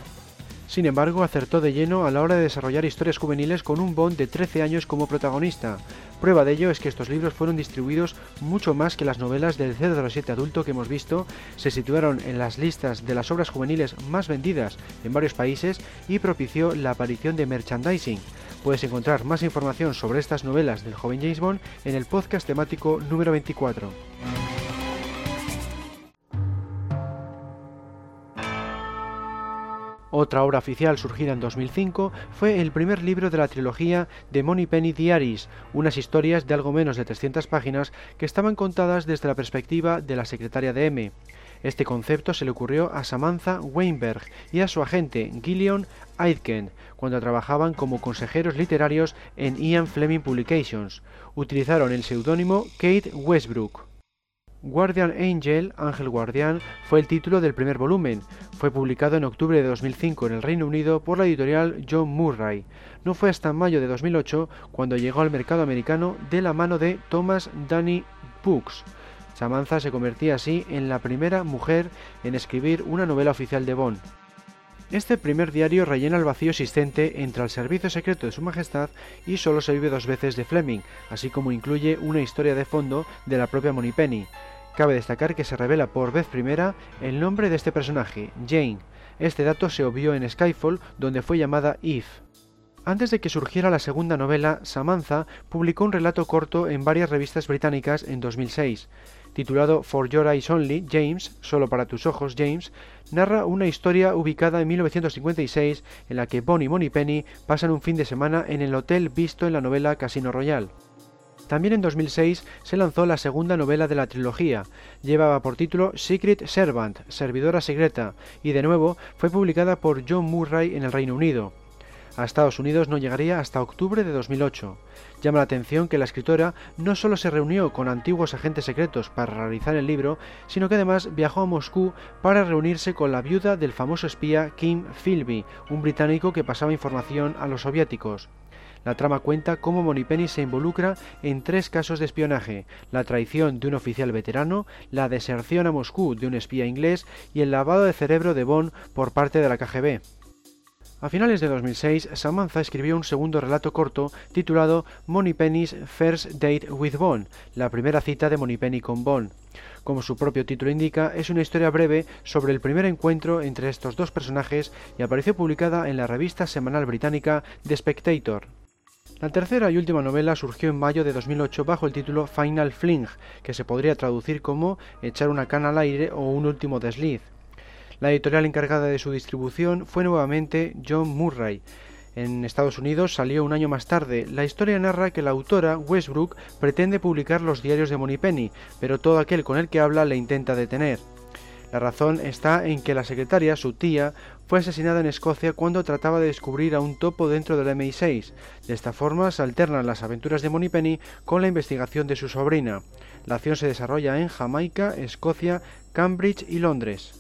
Sin embargo, acertó de lleno a la hora de desarrollar historias juveniles con un Bond de 13 años como protagonista. Prueba de ello es que estos libros fueron distribuidos mucho más que las novelas del 007 adulto que hemos visto, se situaron en las listas de las obras juveniles más vendidas en varios países y propició la aparición de merchandising. Puedes encontrar más información sobre estas novelas del joven James Bond en el podcast temático número 24. Otra obra oficial surgida en 2005 fue el primer libro de la trilogía de Money Penny Diaries, unas historias de algo menos de 300 páginas que estaban contadas desde la perspectiva de la secretaria de M. Este concepto se le ocurrió a Samantha Weinberg y a su agente Gillian Aitken cuando trabajaban como consejeros literarios en Ian Fleming Publications. Utilizaron el seudónimo Kate Westbrook. Guardian Angel, Ángel Guardián, fue el título del primer volumen. Fue publicado en octubre de 2005 en el Reino Unido por la editorial John Murray. No fue hasta mayo de 2008 cuando llegó al mercado americano de la mano de Thomas Danny Books. Samantha se convertía así en la primera mujer en escribir una novela oficial de Bond. Este primer diario rellena el vacío existente entre el servicio secreto de Su Majestad y solo se vive dos veces de Fleming, así como incluye una historia de fondo de la propia Penny. Cabe destacar que se revela por vez primera el nombre de este personaje, Jane. Este dato se obvió en Skyfall, donde fue llamada Eve. Antes de que surgiera la segunda novela, Samantha publicó un relato corto en varias revistas británicas en 2006. Titulado For Your Eyes Only, James, solo para tus ojos, James, narra una historia ubicada en 1956 en la que Bonnie y Penny pasan un fin de semana en el hotel visto en la novela Casino Royale. También en 2006 se lanzó la segunda novela de la trilogía. Llevaba por título Secret Servant, Servidora Secreta, y de nuevo fue publicada por John Murray en el Reino Unido. A Estados Unidos no llegaría hasta octubre de 2008. Llama la atención que la escritora no solo se reunió con antiguos agentes secretos para realizar el libro, sino que además viajó a Moscú para reunirse con la viuda del famoso espía Kim Philby, un británico que pasaba información a los soviéticos. La trama cuenta cómo Monipenny se involucra en tres casos de espionaje, la traición de un oficial veterano, la deserción a Moscú de un espía inglés y el lavado de cerebro de Bonn por parte de la KGB. A finales de 2006, Samantha escribió un segundo relato corto titulado Penny's First Date with Bond, la primera cita de Penny con Bond. Como su propio título indica, es una historia breve sobre el primer encuentro entre estos dos personajes y apareció publicada en la revista semanal británica The Spectator. La tercera y última novela surgió en mayo de 2008 bajo el título Final Fling, que se podría traducir como echar una cana al aire o un último desliz. La editorial encargada de su distribución fue nuevamente John Murray. En Estados Unidos salió un año más tarde. La historia narra que la autora, Westbrook, pretende publicar los diarios de Moneypenny, pero todo aquel con el que habla le intenta detener. La razón está en que la secretaria, su tía, fue asesinada en Escocia cuando trataba de descubrir a un topo dentro del MI6. De esta forma se alternan las aventuras de Moneypenny con la investigación de su sobrina. La acción se desarrolla en Jamaica, Escocia, Cambridge y Londres.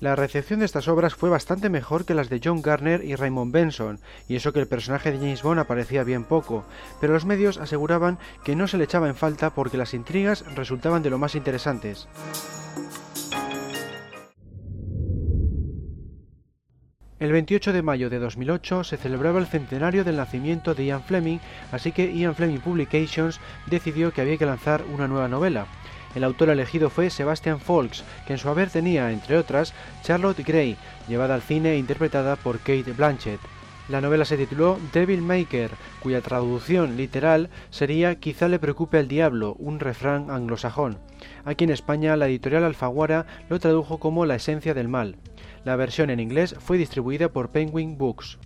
La recepción de estas obras fue bastante mejor que las de John Garner y Raymond Benson, y eso que el personaje de James Bond aparecía bien poco, pero los medios aseguraban que no se le echaba en falta porque las intrigas resultaban de lo más interesantes. El 28 de mayo de 2008 se celebraba el centenario del nacimiento de Ian Fleming, así que Ian Fleming Publications decidió que había que lanzar una nueva novela. El autor elegido fue Sebastian Folks, que en su haber tenía, entre otras, Charlotte Gray, llevada al cine e interpretada por Kate Blanchett. La novela se tituló Devil Maker, cuya traducción literal sería Quizá le preocupe al diablo, un refrán anglosajón. Aquí en España la editorial Alfaguara lo tradujo como La esencia del mal. La versión en inglés fue distribuida por Penguin Books.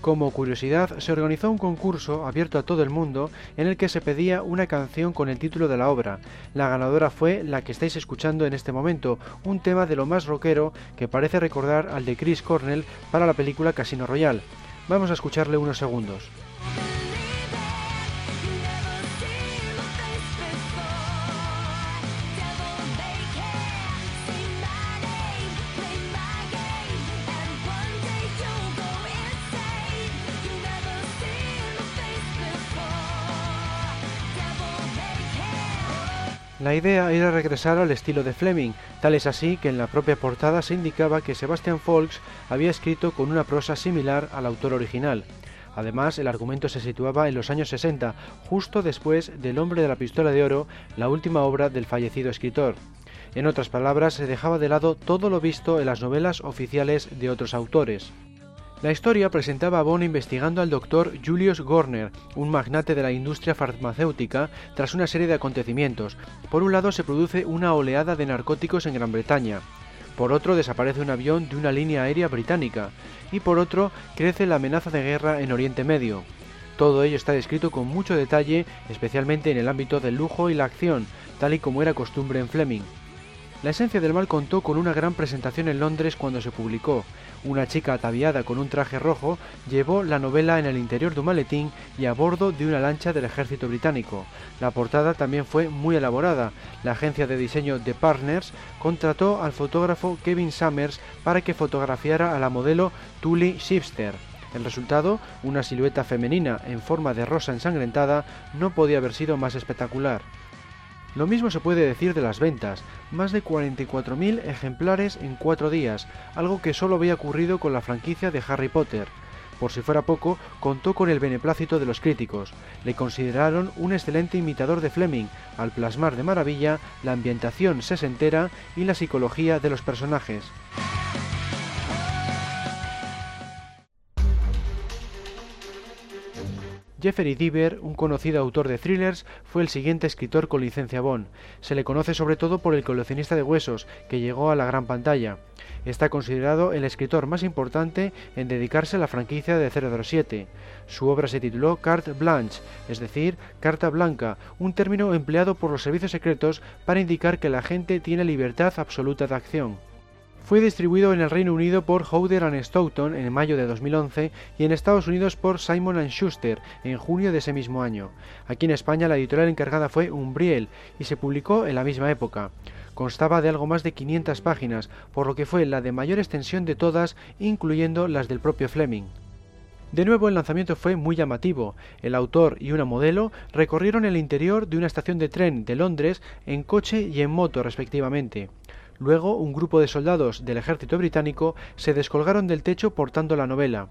Como curiosidad, se organizó un concurso abierto a todo el mundo en el que se pedía una canción con el título de la obra. La ganadora fue la que estáis escuchando en este momento, un tema de lo más rockero que parece recordar al de Chris Cornell para la película Casino Royale. Vamos a escucharle unos segundos. La idea era regresar al estilo de Fleming, tal es así que en la propia portada se indicaba que Sebastian Folks había escrito con una prosa similar al autor original. Además, el argumento se situaba en los años 60, justo después del Hombre de la Pistola de Oro, la última obra del fallecido escritor. En otras palabras, se dejaba de lado todo lo visto en las novelas oficiales de otros autores. La historia presentaba a Bond investigando al doctor Julius Gorner, un magnate de la industria farmacéutica, tras una serie de acontecimientos. Por un lado se produce una oleada de narcóticos en Gran Bretaña, por otro desaparece un avión de una línea aérea británica, y por otro crece la amenaza de guerra en Oriente Medio. Todo ello está descrito con mucho detalle, especialmente en el ámbito del lujo y la acción, tal y como era costumbre en Fleming. La esencia del mal contó con una gran presentación en Londres cuando se publicó. Una chica ataviada con un traje rojo llevó la novela en el interior de un maletín y a bordo de una lancha del ejército británico. La portada también fue muy elaborada. La agencia de diseño The Partners contrató al fotógrafo Kevin Summers para que fotografiara a la modelo Tully Shipster. El resultado, una silueta femenina en forma de rosa ensangrentada, no podía haber sido más espectacular. Lo mismo se puede decir de las ventas, más de 44.000 ejemplares en cuatro días, algo que solo había ocurrido con la franquicia de Harry Potter. Por si fuera poco, contó con el beneplácito de los críticos. Le consideraron un excelente imitador de Fleming, al plasmar de maravilla la ambientación sesentera y la psicología de los personajes. Jeffrey Deaver, un conocido autor de thrillers, fue el siguiente escritor con licencia Bond. Se le conoce sobre todo por el coleccionista de huesos, que llegó a la gran pantalla. Está considerado el escritor más importante en dedicarse a la franquicia de 007. Su obra se tituló Carte Blanche, es decir, carta blanca, un término empleado por los servicios secretos para indicar que la gente tiene libertad absoluta de acción. Fue distribuido en el Reino Unido por Howder and Stoughton en mayo de 2011 y en Estados Unidos por Simon Schuster en junio de ese mismo año. Aquí en España la editorial encargada fue Umbriel y se publicó en la misma época. Constaba de algo más de 500 páginas, por lo que fue la de mayor extensión de todas, incluyendo las del propio Fleming. De nuevo el lanzamiento fue muy llamativo. El autor y una modelo recorrieron el interior de una estación de tren de Londres en coche y en moto respectivamente. Luego, un grupo de soldados del ejército británico se descolgaron del techo portando la novela.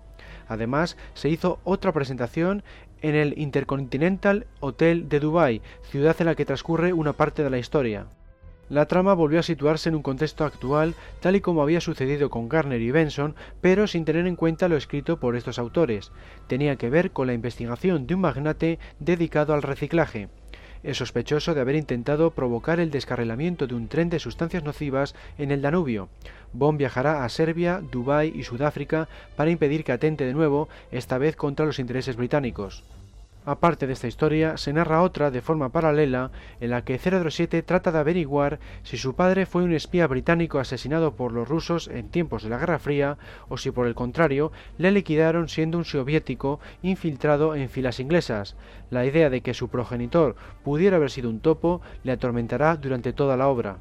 Además, se hizo otra presentación en el Intercontinental Hotel de Dubái, ciudad en la que transcurre una parte de la historia. La trama volvió a situarse en un contexto actual, tal y como había sucedido con Garner y Benson, pero sin tener en cuenta lo escrito por estos autores. Tenía que ver con la investigación de un magnate dedicado al reciclaje es sospechoso de haber intentado provocar el descarrilamiento de un tren de sustancias nocivas en el Danubio. Bond viajará a Serbia, Dubái y Sudáfrica para impedir que atente de nuevo, esta vez contra los intereses británicos. Aparte de esta historia, se narra otra de forma paralela en la que 007 trata de averiguar si su padre fue un espía británico asesinado por los rusos en tiempos de la Guerra Fría o si por el contrario le liquidaron siendo un soviético infiltrado en filas inglesas. La idea de que su progenitor pudiera haber sido un topo le atormentará durante toda la obra.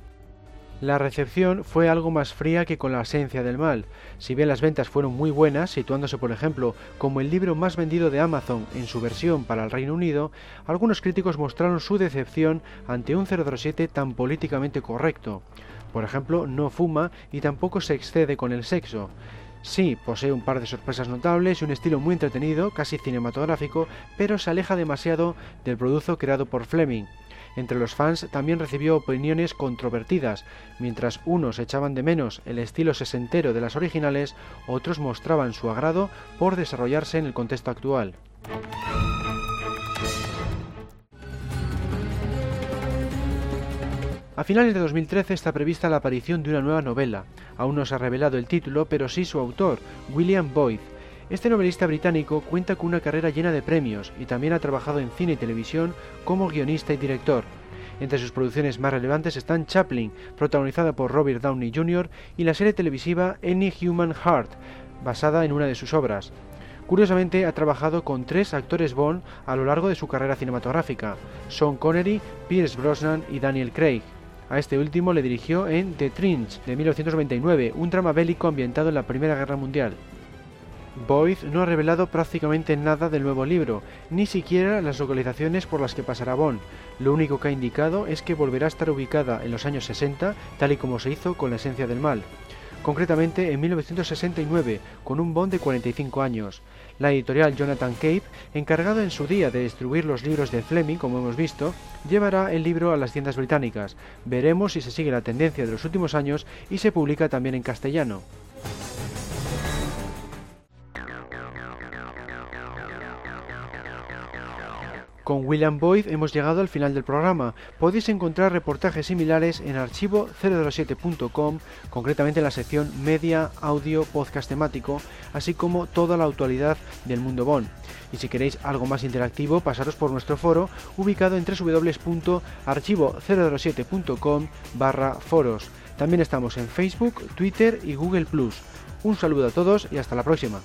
La recepción fue algo más fría que con la esencia del mal. Si bien las ventas fueron muy buenas, situándose por ejemplo como el libro más vendido de Amazon en su versión para el Reino Unido, algunos críticos mostraron su decepción ante un 007 tan políticamente correcto. Por ejemplo, no fuma y tampoco se excede con el sexo. Sí, posee un par de sorpresas notables y un estilo muy entretenido, casi cinematográfico, pero se aleja demasiado del producto creado por Fleming. Entre los fans también recibió opiniones controvertidas, mientras unos echaban de menos el estilo sesentero de las originales, otros mostraban su agrado por desarrollarse en el contexto actual. A finales de 2013 está prevista la aparición de una nueva novela. Aún no se ha revelado el título, pero sí su autor, William Boyd, este novelista británico cuenta con una carrera llena de premios y también ha trabajado en cine y televisión como guionista y director. Entre sus producciones más relevantes están Chaplin, protagonizada por Robert Downey Jr., y la serie televisiva Any Human Heart, basada en una de sus obras. Curiosamente, ha trabajado con tres actores Bond a lo largo de su carrera cinematográfica: Sean Connery, Pierce Brosnan y Daniel Craig. A este último le dirigió en The Trench de 1999, un drama bélico ambientado en la Primera Guerra Mundial. Boyd no ha revelado prácticamente nada del nuevo libro, ni siquiera las localizaciones por las que pasará Bond. Lo único que ha indicado es que volverá a estar ubicada en los años 60, tal y como se hizo con la esencia del mal. Concretamente en 1969, con un Bond de 45 años. La editorial Jonathan Cape, encargado en su día de distribuir los libros de Fleming, como hemos visto, llevará el libro a las tiendas británicas. Veremos si se sigue la tendencia de los últimos años y se publica también en castellano. Con William Boyd hemos llegado al final del programa. Podéis encontrar reportajes similares en archivo007.com, concretamente en la sección Media, Audio, Podcast temático, así como toda la actualidad del mundo Bond. Y si queréis algo más interactivo, pasaros por nuestro foro ubicado en www.archivo007.com barra foros. También estamos en Facebook, Twitter y Google ⁇ Un saludo a todos y hasta la próxima.